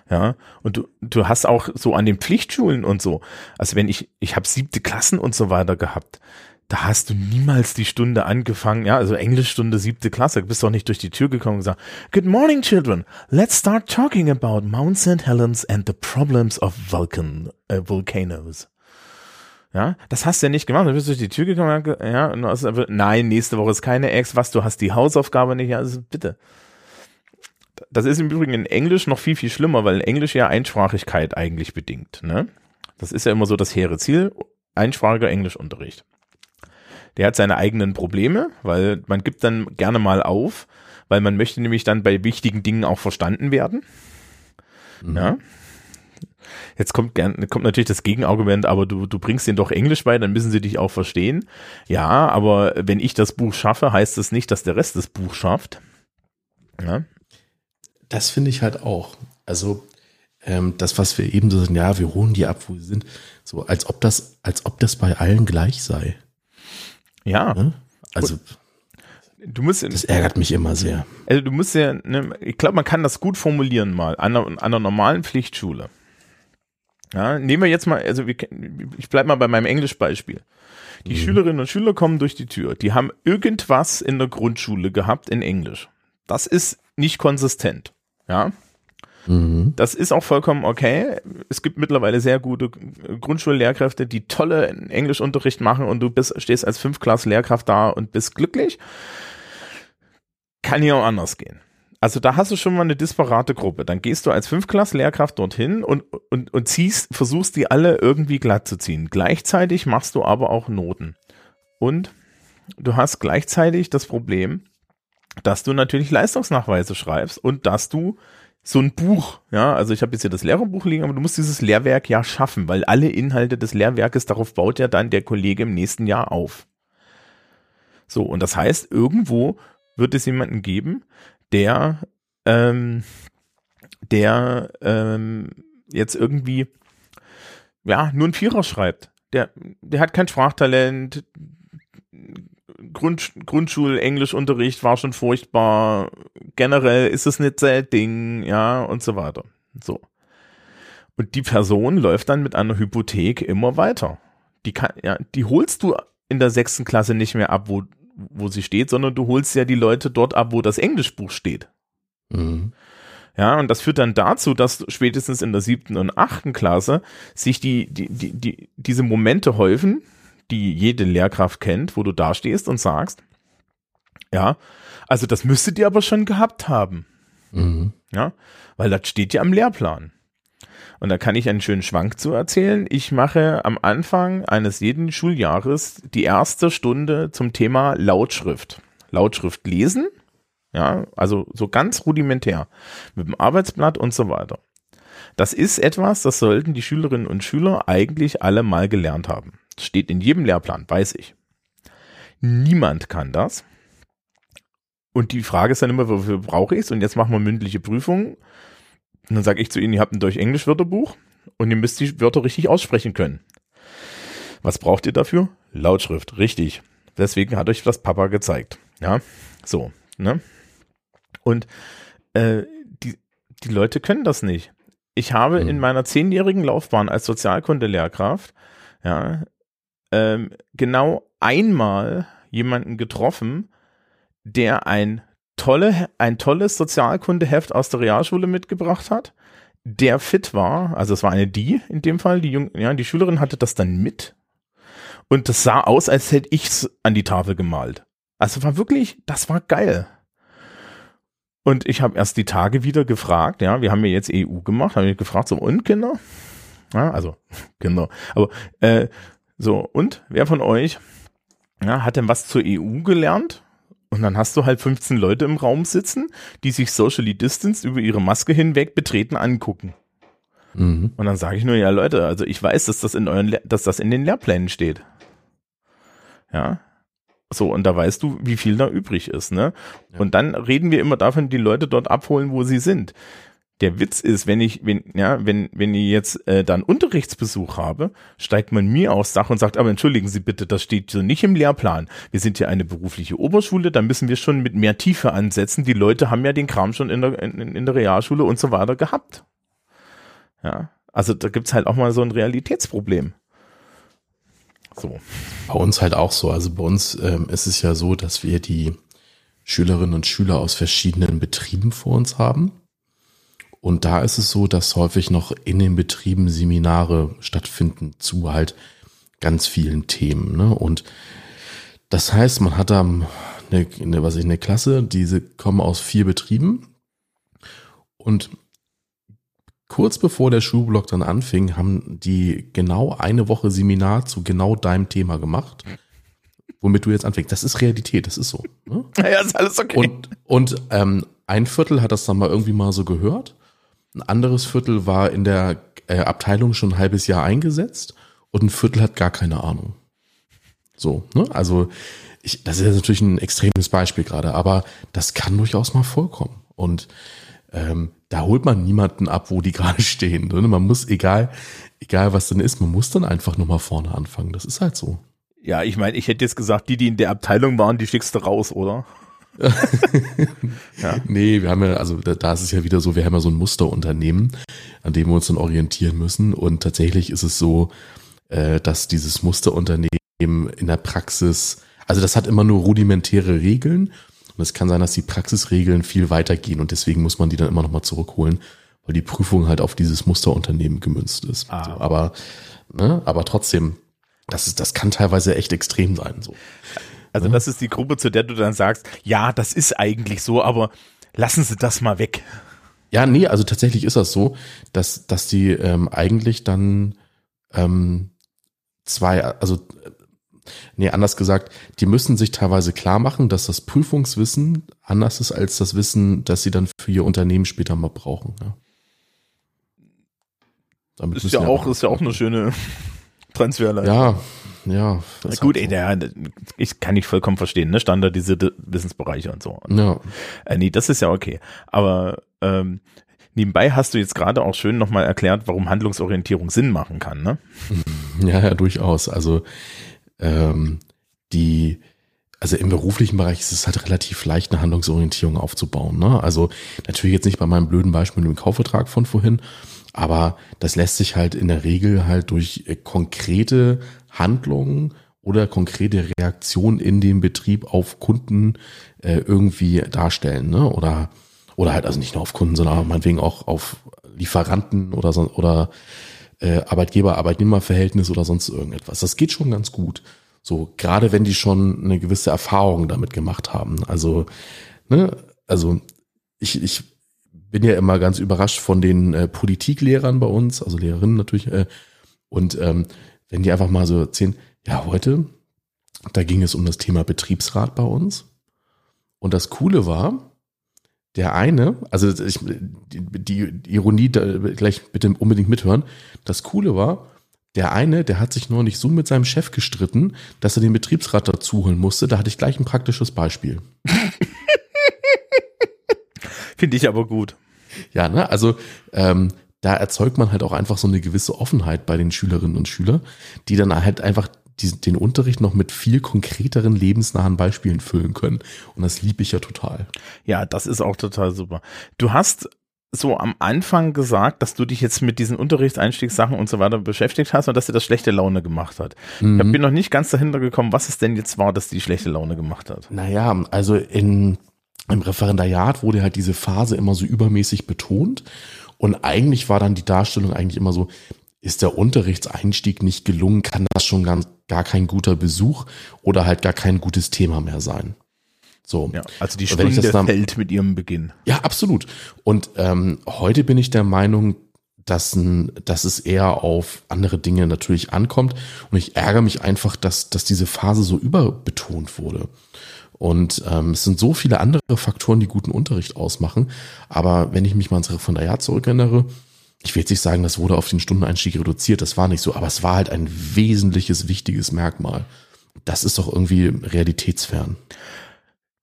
Ja, und du, du hast auch so an den Pflichtschulen und so, also wenn ich, ich habe siebte Klassen und so weiter gehabt, da hast du niemals die Stunde angefangen, ja, also Englischstunde siebte Klasse, bist doch nicht durch die Tür gekommen und gesagt, Good morning, children. Let's start talking about Mount St. Helens and the problems of Vulcan, äh, volcanoes. Ja, das hast du ja nicht gemacht. Du bist durch die Tür gekommen, ja, und hast, nein, nächste Woche ist keine Ex, was, du hast die Hausaufgabe nicht, ja, also bitte. Das ist im Übrigen in Englisch noch viel, viel schlimmer, weil Englisch ja Einsprachigkeit eigentlich bedingt. Ne? Das ist ja immer so das hehre Ziel. einsprachiger Englischunterricht. Der hat seine eigenen Probleme, weil man gibt dann gerne mal auf, weil man möchte nämlich dann bei wichtigen Dingen auch verstanden werden. Mhm. Ja. Jetzt kommt, gern, kommt natürlich das Gegenargument, aber du, du bringst denen doch Englisch bei, dann müssen sie dich auch verstehen. Ja, aber wenn ich das Buch schaffe, heißt das nicht, dass der Rest das Buch schafft. Ja. Das finde ich halt auch. Also ähm, das, was wir eben so sind, ja, wir holen die ab, wo sie sind, so als ob das, als ob das bei allen gleich sei. Ja. ja? Also du musst, das ärgert mich immer sehr. Also du musst ja, ne, ich glaube, man kann das gut formulieren mal an einer, an einer normalen Pflichtschule. Ja, nehmen wir jetzt mal, also wir, ich bleibe mal bei meinem Englischbeispiel. Die mhm. Schülerinnen und Schüler kommen durch die Tür. Die haben irgendwas in der Grundschule gehabt in Englisch. Das ist nicht konsistent. Ja. Mhm. Das ist auch vollkommen okay. Es gibt mittlerweile sehr gute Grundschullehrkräfte, die tolle Englischunterricht machen und du bist, stehst als Fünfklass-Lehrkraft da und bist glücklich. Kann ja auch anders gehen. Also da hast du schon mal eine disparate Gruppe. Dann gehst du als Fünfklass-Lehrkraft dorthin und, und, und ziehst, versuchst die alle irgendwie glatt zu ziehen. Gleichzeitig machst du aber auch Noten. Und du hast gleichzeitig das Problem, dass du natürlich Leistungsnachweise schreibst und dass du so ein Buch, ja, also ich habe jetzt hier das Lehrerbuch liegen, aber du musst dieses Lehrwerk ja schaffen, weil alle Inhalte des Lehrwerkes, darauf baut ja dann der Kollege im nächsten Jahr auf. So, und das heißt, irgendwo wird es jemanden geben, der, ähm, der ähm, jetzt irgendwie ja nur ein Vierer schreibt. Der, der hat kein Sprachtalent. Grund, Grundschul-Englischunterricht war schon furchtbar. Generell ist es nicht sein Ding, ja, und so weiter. So. Und die Person läuft dann mit einer Hypothek immer weiter. Die kann, ja, die holst du in der sechsten Klasse nicht mehr ab, wo, wo sie steht, sondern du holst ja die Leute dort ab, wo das Englischbuch steht. Mhm. Ja, und das führt dann dazu, dass spätestens in der siebten und achten Klasse sich die, die, die, die, diese Momente häufen, die jede Lehrkraft kennt, wo du da stehst und sagst, ja, also das müsstet ihr aber schon gehabt haben. Mhm. Ja, weil das steht ja am Lehrplan. Und da kann ich einen schönen Schwank zu erzählen. Ich mache am Anfang eines jeden Schuljahres die erste Stunde zum Thema Lautschrift. Lautschrift lesen, ja, also so ganz rudimentär mit dem Arbeitsblatt und so weiter. Das ist etwas, das sollten die Schülerinnen und Schüler eigentlich alle mal gelernt haben. Das steht in jedem Lehrplan, weiß ich. Niemand kann das. Und die Frage ist dann immer, wofür brauche ich es? Und jetzt machen wir mündliche Prüfungen. Und dann sage ich zu Ihnen, ihr habt ein Deutsch-Englisch-Wörterbuch und ihr müsst die Wörter richtig aussprechen können. Was braucht ihr dafür? Lautschrift, richtig. Deswegen hat euch das Papa gezeigt. Ja, so, ne? Und äh, die, die Leute können das nicht. Ich habe mhm. in meiner zehnjährigen Laufbahn als Sozialkunde-Lehrkraft, ja, ähm, genau einmal jemanden getroffen, der ein tolle, ein tolles Sozialkundeheft aus der Realschule mitgebracht hat, der fit war, also es war eine die in dem Fall, die Jung, ja, die Schülerin hatte das dann mit und das sah aus, als hätte ich's an die Tafel gemalt. Also war wirklich, das war geil. Und ich habe erst die Tage wieder gefragt, ja, wir haben ja jetzt EU gemacht, habe ich gefragt, so und Kinder? Ja, also Kinder. Aber äh, so, und wer von euch ja, hat denn was zur EU gelernt? Und dann hast du halt 15 Leute im Raum sitzen, die sich socially distanced über ihre Maske hinweg betreten angucken. Mhm. Und dann sage ich nur, ja Leute, also ich weiß, dass das in euren, dass das in den Lehrplänen steht. Ja. So, und da weißt du, wie viel da übrig ist, ne? Ja. Und dann reden wir immer davon, die Leute dort abholen, wo sie sind der Witz ist, wenn ich, wenn, ja, wenn, wenn ich jetzt äh, dann Unterrichtsbesuch habe, steigt man mir aufs Dach und sagt, aber entschuldigen Sie bitte, das steht so nicht im Lehrplan. Wir sind ja eine berufliche Oberschule, da müssen wir schon mit mehr Tiefe ansetzen. Die Leute haben ja den Kram schon in der, in, in der Realschule und so weiter gehabt. Ja, also da gibt's halt auch mal so ein Realitätsproblem. So. Bei uns halt auch so. Also bei uns ähm, ist es ja so, dass wir die Schülerinnen und Schüler aus verschiedenen Betrieben vor uns haben. Und da ist es so, dass häufig noch in den Betrieben Seminare stattfinden zu halt ganz vielen Themen. Ne? Und das heißt, man hat da eine, eine, was ich, eine Klasse, diese kommen aus vier Betrieben und kurz bevor der Schulblock dann anfing, haben die genau eine Woche Seminar zu genau deinem Thema gemacht, womit du jetzt anfängst. Das ist Realität, das ist so. Ne? Ja, ist alles okay. Und, und ähm, ein Viertel hat das dann mal irgendwie mal so gehört. Ein anderes Viertel war in der äh, Abteilung schon ein halbes Jahr eingesetzt und ein Viertel hat gar keine Ahnung. So, ne? Also ich, das ist natürlich ein extremes Beispiel gerade, aber das kann durchaus mal vorkommen. Und ähm, da holt man niemanden ab, wo die gerade stehen. Ne? Man muss, egal, egal was denn ist, man muss dann einfach nochmal vorne anfangen. Das ist halt so. Ja, ich meine, ich hätte jetzt gesagt, die, die in der Abteilung waren, die schickst du raus, oder? ja. Nee, wir haben ja, also da, da ist es ja wieder so, wir haben ja so ein Musterunternehmen, an dem wir uns dann orientieren müssen. Und tatsächlich ist es so, äh, dass dieses Musterunternehmen in der Praxis, also das hat immer nur rudimentäre Regeln. Und es kann sein, dass die Praxisregeln viel weitergehen und deswegen muss man die dann immer nochmal zurückholen, weil die Prüfung halt auf dieses Musterunternehmen gemünzt ist. Ah. Also, aber, ne, aber trotzdem, das ist, das kann teilweise echt extrem sein, so. Also das ist die Gruppe, zu der du dann sagst, ja, das ist eigentlich so, aber lassen Sie das mal weg. Ja, nee, also tatsächlich ist das so, dass, dass die ähm, eigentlich dann ähm, zwei, also nee, anders gesagt, die müssen sich teilweise klar machen, dass das Prüfungswissen anders ist als das Wissen, das sie dann für ihr Unternehmen später mal brauchen. Ja. Damit ist ja auch, ist ja auch eine schöne Transferleistung. Ja, ja. Na gut, ey, der, ich kann nicht vollkommen verstehen, ne? Standardisierte Wissensbereiche und so. Ja. Äh, nee, das ist ja okay. Aber ähm, nebenbei hast du jetzt gerade auch schön nochmal erklärt, warum Handlungsorientierung Sinn machen kann, ne? Ja, ja, durchaus. Also ähm, die, also im beruflichen Bereich ist es halt relativ leicht, eine Handlungsorientierung aufzubauen. Ne? Also natürlich jetzt nicht bei meinem blöden Beispiel mit dem Kaufvertrag von vorhin, aber das lässt sich halt in der Regel halt durch äh, konkrete Handlungen oder konkrete Reaktionen in dem Betrieb auf Kunden äh, irgendwie darstellen, ne? Oder oder halt also nicht nur auf Kunden, sondern meinetwegen auch auf Lieferanten oder so, oder äh, Arbeitgeber-Arbeitnehmer-Verhältnis oder sonst irgendetwas. Das geht schon ganz gut. So, gerade wenn die schon eine gewisse Erfahrung damit gemacht haben. Also, ne, also ich, ich bin ja immer ganz überrascht von den äh, Politiklehrern bei uns, also Lehrerinnen natürlich, äh, und ähm, wenn die einfach mal so erzählen, ja, heute, da ging es um das Thema Betriebsrat bei uns. Und das Coole war, der eine, also ich, die, die Ironie gleich bitte unbedingt mithören. Das Coole war, der eine, der hat sich nicht so mit seinem Chef gestritten, dass er den Betriebsrat dazu holen musste. Da hatte ich gleich ein praktisches Beispiel. Finde ich aber gut. Ja, ne, also ähm, da erzeugt man halt auch einfach so eine gewisse Offenheit bei den Schülerinnen und Schülern, die dann halt einfach die, den Unterricht noch mit viel konkreteren, lebensnahen Beispielen füllen können. Und das liebe ich ja total. Ja, das ist auch total super. Du hast so am Anfang gesagt, dass du dich jetzt mit diesen Unterrichtseinstiegssachen und so weiter beschäftigt hast und dass dir das schlechte Laune gemacht hat. Mhm. Ich bin noch nicht ganz dahinter gekommen, was es denn jetzt war, dass die schlechte Laune gemacht hat. Naja, also in, im Referendariat wurde halt diese Phase immer so übermäßig betont und eigentlich war dann die Darstellung eigentlich immer so, ist der Unterrichtseinstieg nicht gelungen, kann das schon ganz, gar kein guter Besuch oder halt gar kein gutes Thema mehr sein. So. Ja, also die Stunde dann, fällt mit ihrem Beginn. Ja, absolut. Und ähm, heute bin ich der Meinung, dass, dass es eher auf andere Dinge natürlich ankommt. Und ich ärgere mich einfach, dass, dass diese Phase so überbetont wurde. Und ähm, es sind so viele andere Faktoren, die guten Unterricht ausmachen. Aber wenn ich mich mal ans Referendariat zurückerinnere, ich will jetzt nicht sagen, das wurde auf den Stundeneinstieg reduziert, das war nicht so, aber es war halt ein wesentliches, wichtiges Merkmal. Das ist doch irgendwie realitätsfern.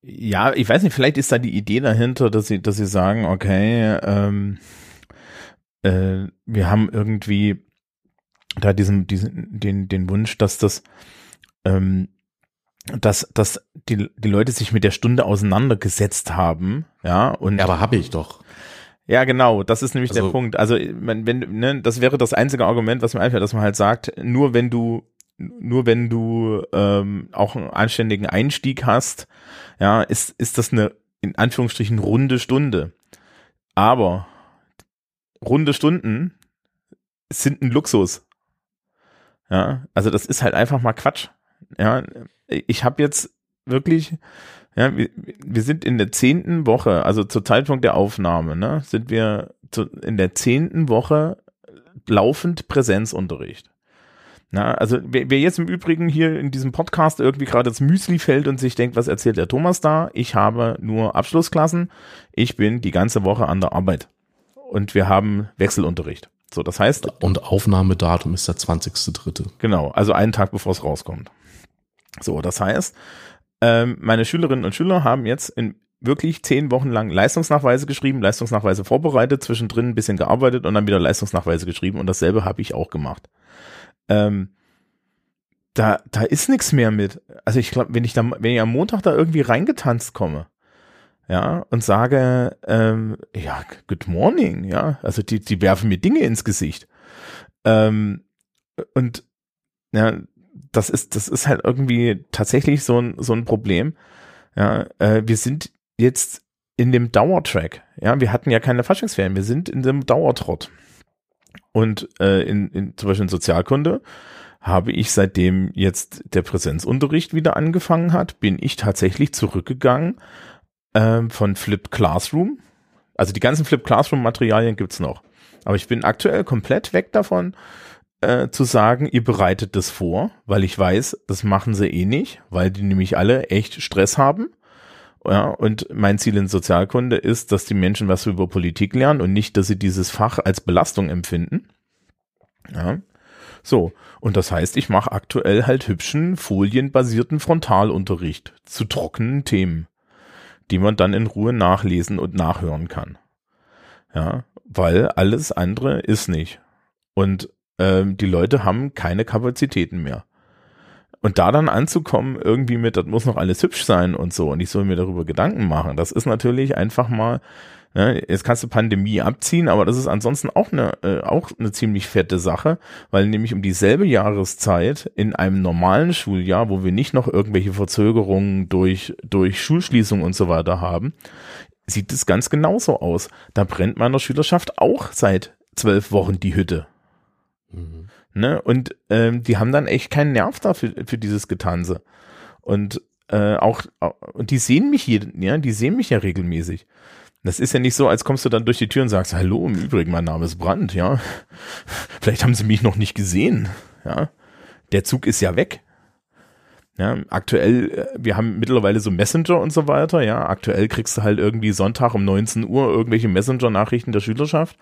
Ja, ich weiß nicht, vielleicht ist da die Idee dahinter, dass sie, dass sie sagen, okay, ähm, äh, wir haben irgendwie da diesen, diesen, den, den Wunsch, dass das, ähm, dass, dass die, die Leute sich mit der Stunde auseinandergesetzt haben, ja, und. Ja, aber habe ich doch. Ja, genau, das ist nämlich also, der Punkt. Also, wenn, wenn, ne, das wäre das einzige Argument, was mir einfällt, dass man halt sagt, nur wenn du, nur wenn du ähm, auch einen anständigen Einstieg hast, ja, ist, ist das eine, in Anführungsstrichen, runde Stunde. Aber runde Stunden sind ein Luxus. Ja, also das ist halt einfach mal Quatsch. Ja, ich habe jetzt wirklich, ja, wir, wir sind in der zehnten Woche, also zur Zeitpunkt der Aufnahme, ne, sind wir zu, in der zehnten Woche laufend Präsenzunterricht. Na, also wer, wer jetzt im Übrigen hier in diesem Podcast irgendwie gerade ins Müsli fällt und sich denkt, was erzählt der Thomas da? Ich habe nur Abschlussklassen. Ich bin die ganze Woche an der Arbeit. Und wir haben Wechselunterricht. So, das heißt. Und Aufnahmedatum ist der 20.3. Genau, also einen Tag bevor es rauskommt. So, das heißt, ähm, meine Schülerinnen und Schüler haben jetzt in wirklich zehn Wochen lang Leistungsnachweise geschrieben, Leistungsnachweise vorbereitet, zwischendrin ein bisschen gearbeitet und dann wieder Leistungsnachweise geschrieben und dasselbe habe ich auch gemacht. Ähm, da, da ist nichts mehr mit. Also ich glaube, wenn ich da, wenn ich am Montag da irgendwie reingetanzt komme, ja, und sage, ähm, ja, good morning, ja, also die, die werfen mir Dinge ins Gesicht. Ähm, und ja, das ist, das ist halt irgendwie tatsächlich so ein, so ein Problem. Ja, äh, wir sind jetzt in dem Dauertrack. Ja, wir hatten ja keine Faschingsferien, wir sind in dem Dauertrott. Und äh, in, in zum Beispiel in Sozialkunde habe ich seitdem jetzt der Präsenzunterricht wieder angefangen hat, bin ich tatsächlich zurückgegangen äh, von Flip Classroom. Also die ganzen Flip Classroom Materialien gibt's noch. Aber ich bin aktuell komplett weg davon, äh, zu sagen, ihr bereitet das vor, weil ich weiß, das machen sie eh nicht, weil die nämlich alle echt Stress haben. Ja, und mein Ziel in Sozialkunde ist, dass die Menschen was über Politik lernen und nicht, dass sie dieses Fach als Belastung empfinden. Ja. So, und das heißt, ich mache aktuell halt hübschen, folienbasierten Frontalunterricht zu trockenen Themen, die man dann in Ruhe nachlesen und nachhören kann. Ja, weil alles andere ist nicht. Und ähm, die Leute haben keine Kapazitäten mehr. Und da dann anzukommen, irgendwie mit, das muss noch alles hübsch sein und so, und ich soll mir darüber Gedanken machen, das ist natürlich einfach mal, ne, jetzt kannst du Pandemie abziehen, aber das ist ansonsten auch eine, äh, auch eine ziemlich fette Sache, weil nämlich um dieselbe Jahreszeit in einem normalen Schuljahr, wo wir nicht noch irgendwelche Verzögerungen durch, durch Schulschließung und so weiter haben, sieht es ganz genauso aus. Da brennt meiner Schülerschaft auch seit zwölf Wochen die Hütte. Mhm. Ne? Und ähm, die haben dann echt keinen Nerv dafür für dieses Getanze. Und äh, auch, und die sehen mich hier, ja, die sehen mich ja regelmäßig. Das ist ja nicht so, als kommst du dann durch die Tür und sagst, hallo, im Übrigen, mein Name ist Brandt, ja. Vielleicht haben sie mich noch nicht gesehen, ja. Der Zug ist ja weg. Ja, aktuell, äh, wir haben mittlerweile so Messenger und so weiter, ja. Aktuell kriegst du halt irgendwie Sonntag um 19 Uhr irgendwelche Messenger-Nachrichten der Schülerschaft.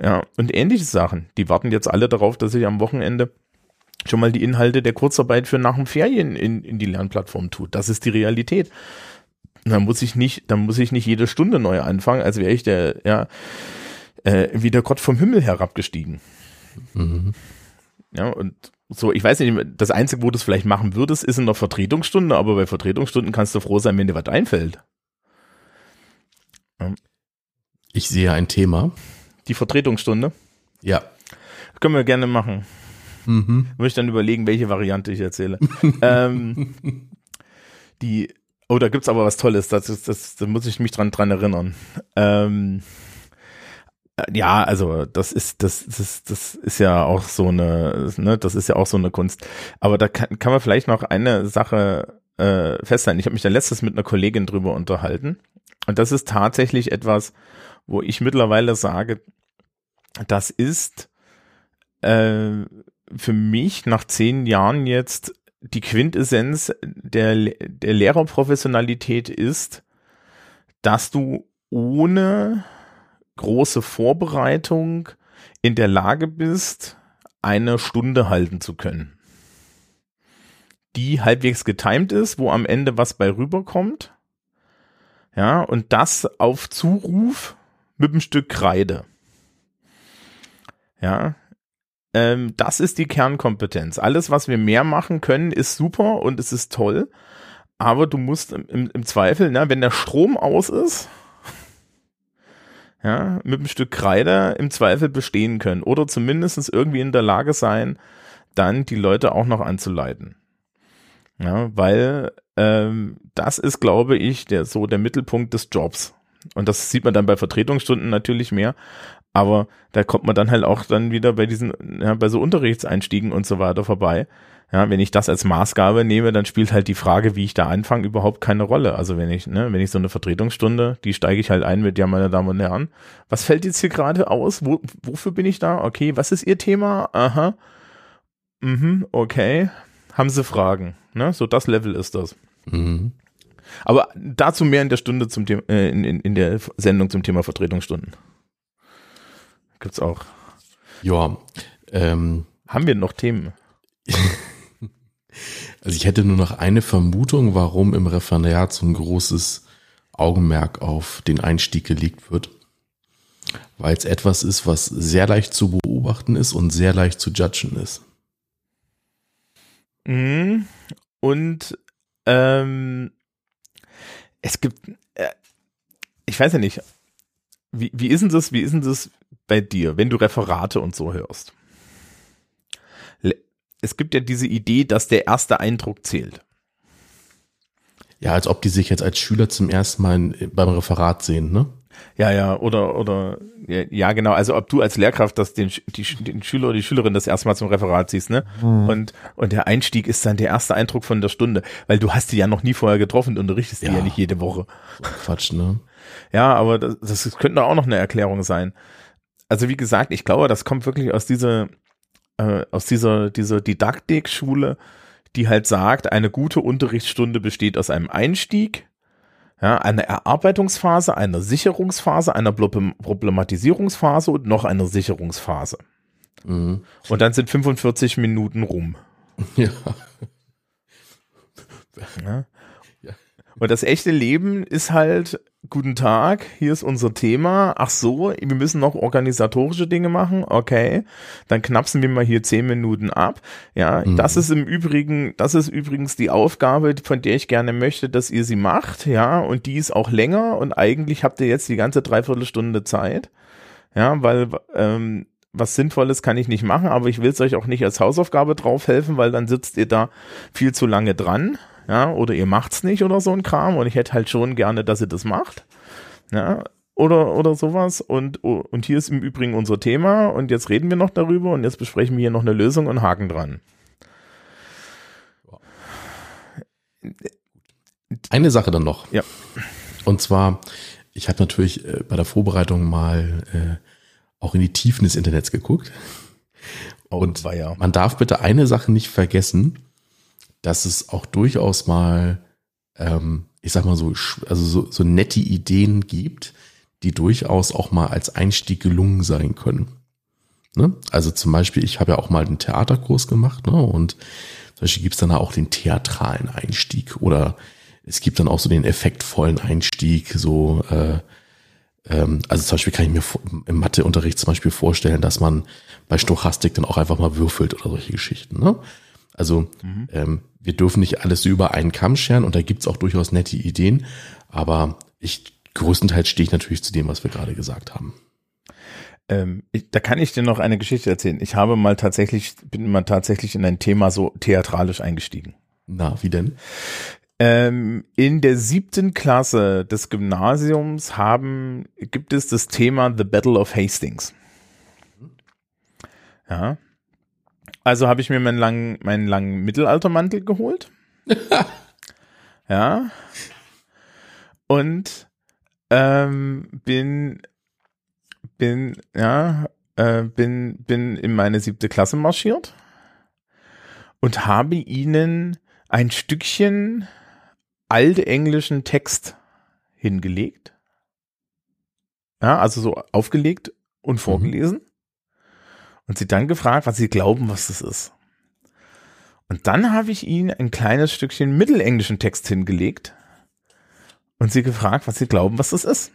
Ja, und ähnliche Sachen. Die warten jetzt alle darauf, dass ich am Wochenende schon mal die Inhalte der Kurzarbeit für nach dem Ferien in, in die Lernplattform tut. Das ist die Realität. Dann muss ich nicht, dann muss ich nicht jede Stunde neu anfangen, als wäre ich der, ja, äh, wie der Gott vom Himmel herabgestiegen. Mhm. Ja, und so, ich weiß nicht, das Einzige, wo du es vielleicht machen würdest, ist in der Vertretungsstunde, aber bei Vertretungsstunden kannst du froh sein, wenn dir was einfällt. Ja. Ich sehe ein Thema, die Vertretungsstunde? Ja. Können wir gerne machen. Mhm. Muss ich dann überlegen, welche Variante ich erzähle. ähm, die, oh, da gibt's aber was Tolles, das, das, das, da muss ich mich dran, dran erinnern. Ähm, ja, also das ist das, das das ist ja auch so eine, ne, das ist ja auch so eine Kunst. Aber da kann, kann man vielleicht noch eine Sache äh, festhalten. Ich habe mich da letztes mit einer Kollegin drüber unterhalten und das ist tatsächlich etwas, wo ich mittlerweile sage, das ist äh, für mich nach zehn Jahren jetzt die Quintessenz der, der Lehrerprofessionalität ist, dass du ohne große Vorbereitung in der Lage bist, eine Stunde halten zu können. Die halbwegs getimed ist, wo am Ende was bei rüberkommt. Ja, und das auf Zuruf mit einem Stück Kreide. Ja, ähm, das ist die Kernkompetenz. Alles, was wir mehr machen können, ist super und es ist toll. Aber du musst im, im Zweifel, ne, wenn der Strom aus ist, ja, mit einem Stück Kreide im Zweifel bestehen können oder zumindest irgendwie in der Lage sein, dann die Leute auch noch anzuleiten. Ja, weil ähm, das ist, glaube ich, der so der Mittelpunkt des Jobs. Und das sieht man dann bei Vertretungsstunden natürlich mehr. Aber da kommt man dann halt auch dann wieder bei diesen, ja, bei so Unterrichtseinstiegen und so weiter vorbei. Ja, wenn ich das als Maßgabe nehme, dann spielt halt die Frage, wie ich da anfange, überhaupt keine Rolle. Also wenn ich, ne, wenn ich so eine Vertretungsstunde, die steige ich halt ein mit, ja, meine Damen und Herren, was fällt jetzt hier gerade aus? Wo, wofür bin ich da? Okay, was ist Ihr Thema? Aha. Mhm, okay. Haben Sie Fragen? Ne? So das Level ist das. Mhm. Aber dazu mehr in der Stunde zum Thema, äh, in, in, in der Sendung zum Thema Vertretungsstunden. Gibt's auch. Ja, ähm, Haben wir noch Themen? also ich hätte nur noch eine Vermutung, warum im Referendariat so ein großes Augenmerk auf den Einstieg gelegt wird. Weil es etwas ist, was sehr leicht zu beobachten ist und sehr leicht zu judgen ist. Mhm. Und ähm, es gibt, äh, ich weiß ja nicht, wie, wie ist denn das, wie ist denn das bei dir, wenn du Referate und so hörst? Es gibt ja diese Idee, dass der erste Eindruck zählt. Ja, als ob die sich jetzt als Schüler zum ersten Mal beim Referat sehen, ne? Ja, ja, oder, oder, ja, ja, genau. Also, ob du als Lehrkraft das den, die, den Schüler oder die Schülerin das erste Mal zum Referat siehst, ne? Und, und der Einstieg ist dann der erste Eindruck von der Stunde, weil du hast die ja noch nie vorher getroffen und unterrichtest die Ja. ja nicht jede Woche. Quatsch, ne? Ja, aber das, das könnte auch noch eine Erklärung sein. Also, wie gesagt, ich glaube, das kommt wirklich aus dieser, äh, aus dieser, dieser Didaktikschule, die halt sagt, eine gute Unterrichtsstunde besteht aus einem Einstieg, ja, einer Erarbeitungsphase, einer Sicherungsphase, Blop- Problematisierungsphase und noch einer Sicherungsphase. Mhm. Und dann sind 45 Minuten rum. Ja. Ja. Und das echte Leben ist halt, guten Tag, hier ist unser Thema. Ach so, wir müssen noch organisatorische Dinge machen. Okay, dann knapsen wir mal hier zehn Minuten ab. Ja, Mhm. das ist im Übrigen, das ist übrigens die Aufgabe, von der ich gerne möchte, dass ihr sie macht. Ja, und die ist auch länger und eigentlich habt ihr jetzt die ganze Dreiviertelstunde Zeit. Ja, weil, ähm, was Sinnvolles kann ich nicht machen, aber ich will es euch auch nicht als Hausaufgabe drauf helfen, weil dann sitzt ihr da viel zu lange dran, ja, oder ihr macht's nicht oder so ein Kram und ich hätte halt schon gerne, dass ihr das macht, ja, oder, oder sowas und, und hier ist im Übrigen unser Thema und jetzt reden wir noch darüber und jetzt besprechen wir hier noch eine Lösung und Haken dran. Eine Sache dann noch. Ja. Und zwar, ich habe natürlich äh, bei der Vorbereitung mal äh, auch in die Tiefen des Internets geguckt. Und war ja. man darf bitte eine Sache nicht vergessen, dass es auch durchaus mal, ähm, ich sag mal so, also so, so nette Ideen gibt, die durchaus auch mal als Einstieg gelungen sein können. Ne? Also zum Beispiel, ich habe ja auch mal einen Theaterkurs gemacht, ne? Und zum Beispiel gibt es dann auch den theatralen Einstieg oder es gibt dann auch so den effektvollen Einstieg, so äh, ähm, also zum Beispiel kann ich mir im Matheunterricht zum Beispiel vorstellen, dass man bei Stochastik dann auch einfach mal würfelt oder solche Geschichten. Ne? Also ähm, wir dürfen nicht alles so über einen Kamm scheren und da gibt's auch durchaus nette Ideen, aber ich größtenteils stehe ich natürlich zu dem, was wir gerade gesagt haben. Ähm, ich, da kann ich dir noch eine Geschichte erzählen. Ich habe mal tatsächlich, bin mal tatsächlich in ein Thema so theatralisch eingestiegen. Na, wie denn? Ähm, in der siebten Klasse des Gymnasiums haben, gibt es das Thema The Battle of Hastings. Ja. Also habe ich mir meinen langen, meinen langen Mittelaltermantel geholt. ja. Und ähm, bin, bin, ja, äh, bin, bin in meine siebte Klasse marschiert und habe ihnen ein Stückchen altenglischen Text hingelegt. Ja, also so aufgelegt und vorgelesen. Und sie dann gefragt, was sie glauben, was das ist. Und dann habe ich ihnen ein kleines Stückchen mittelenglischen Text hingelegt und sie gefragt, was sie glauben, was das ist.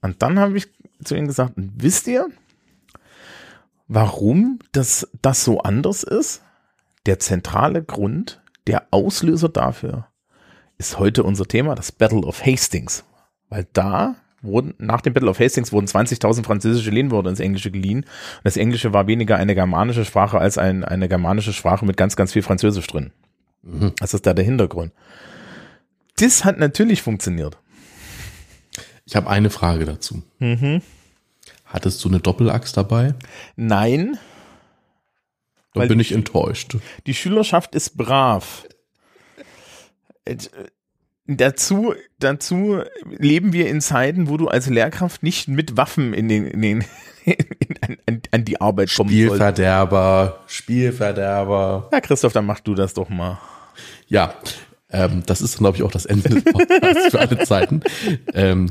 Und dann habe ich zu ihnen gesagt, wisst ihr, warum das, das so anders ist? Der zentrale Grund, der Auslöser dafür ist heute unser Thema, das Battle of Hastings. Weil da wurden, nach dem Battle of Hastings wurden 20.000 französische Lehnwörter ins Englische geliehen. Und das Englische war weniger eine germanische Sprache als ein, eine germanische Sprache mit ganz, ganz viel Französisch drin. Mhm. Das ist da der Hintergrund. Das hat natürlich funktioniert. Ich habe eine Frage dazu. Mhm. Hattest du eine Doppelachs dabei? Nein. Dann bin ich enttäuscht. Die Schülerschaft ist brav. Dazu, dazu leben wir in Zeiten, wo du als Lehrkraft nicht mit Waffen in den, in den in, an, an die Arbeit kommen. Spielverderber, Spielverderber. Ja, Christoph, dann mach du das doch mal. Ja, ähm, das ist, glaube ich, auch das Ende des Podcasts für alle Zeiten. Ähm,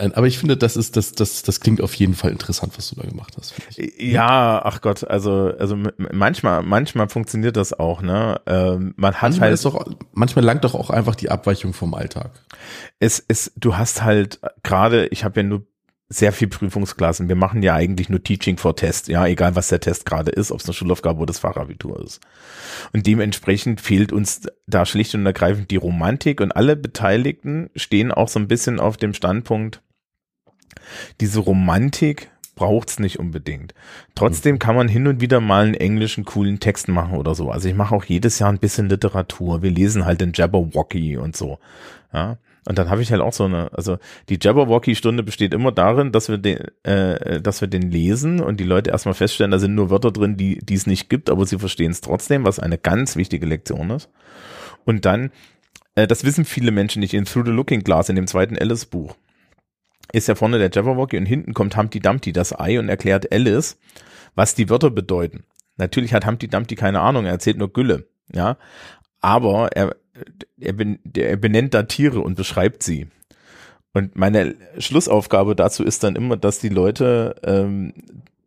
nein, aber ich finde, das ist, das, das, das klingt auf jeden Fall interessant, was du da gemacht hast. Ja, ach Gott, also, also manchmal, manchmal funktioniert das auch, ne? Ähm, man hat Manchmal halt, ist doch, manchmal langt doch auch einfach die Abweichung vom Alltag. es, es, du hast halt gerade, ich habe ja nur sehr viel Prüfungsklassen. Wir machen ja eigentlich nur Teaching for Test, ja, egal was der Test gerade ist, ob es eine Schulaufgabe oder das Fachabitur ist. Und dementsprechend fehlt uns da schlicht und ergreifend die Romantik und alle Beteiligten stehen auch so ein bisschen auf dem Standpunkt, diese Romantik braucht's nicht unbedingt. Trotzdem kann man hin und wieder mal einen englischen coolen Text machen oder so. Also ich mache auch jedes Jahr ein bisschen Literatur. Wir lesen halt den Jabberwocky und so. Ja. Und dann habe ich halt auch so eine, also die Jabberwocky-Stunde besteht immer darin, dass wir den, äh, dass wir den lesen und die Leute erstmal feststellen, da sind nur Wörter drin, die, die es nicht gibt, aber sie verstehen es trotzdem, was eine ganz wichtige Lektion ist. Und dann, äh, das wissen viele Menschen nicht, in Through the Looking Glass, in dem zweiten Alice-Buch, ist ja vorne der Jabberwocky und hinten kommt Humpty Dumpty, das Ei, und erklärt Alice, was die Wörter bedeuten. Natürlich hat Humpty Dumpty keine Ahnung, er erzählt nur Gülle, ja. Aber er, er, ben- er benennt da Tiere und beschreibt sie. Und meine Schlussaufgabe dazu ist dann immer, dass die Leute ähm,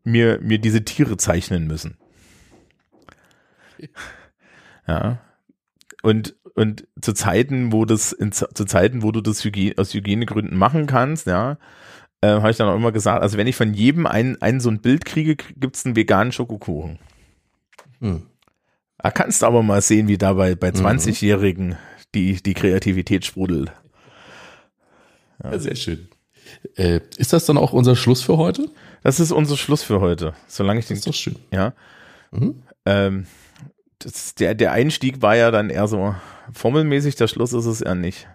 mir, mir diese Tiere zeichnen müssen. Ja. Und, und zu Zeiten, wo das, in, zu Zeiten, wo du das Hygiene, aus Hygienegründen machen kannst, ja, äh, habe ich dann auch immer gesagt, also wenn ich von jedem ein, ein so ein Bild kriege, gibt's einen veganen Schokokuchen. Hm. Da kannst du aber mal sehen, wie dabei bei 20-Jährigen die, die Kreativität sprudelt. Ja, sehr schön. Äh, ist das dann auch unser Schluss für heute? Das ist unser Schluss für heute. Solange ich Das den, ist doch schön. ja, Mhm. ähm, das, der, der Einstieg war ja dann eher so formelmäßig, der Schluss ist es eher nicht.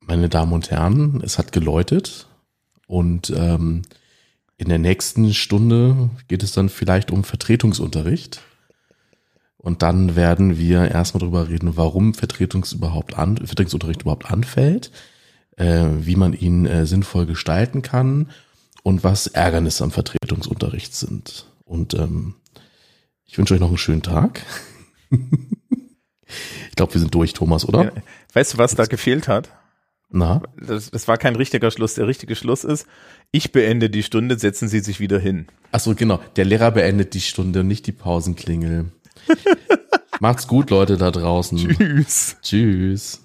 Meine Damen und Herren, es hat geläutet und ähm, in der nächsten Stunde geht es dann vielleicht um Vertretungsunterricht. Und dann werden wir erstmal darüber reden, warum Vertretungs überhaupt an, Vertretungsunterricht überhaupt anfällt, äh, wie man ihn äh, sinnvoll gestalten kann und was Ärgernisse am Vertretungsunterricht sind. Und ähm, ich wünsche euch noch einen schönen Tag. ich glaube, wir sind durch, Thomas, oder? Ja. Weißt du, was da gefehlt hat? Na? Das, das, war kein richtiger Schluss. Der richtige Schluss ist, ich beende die Stunde, setzen Sie sich wieder hin. Achso, genau. Der Lehrer beendet die Stunde, nicht die Pausenklingel. Macht's gut, Leute da draußen. Tschüss. Tschüss.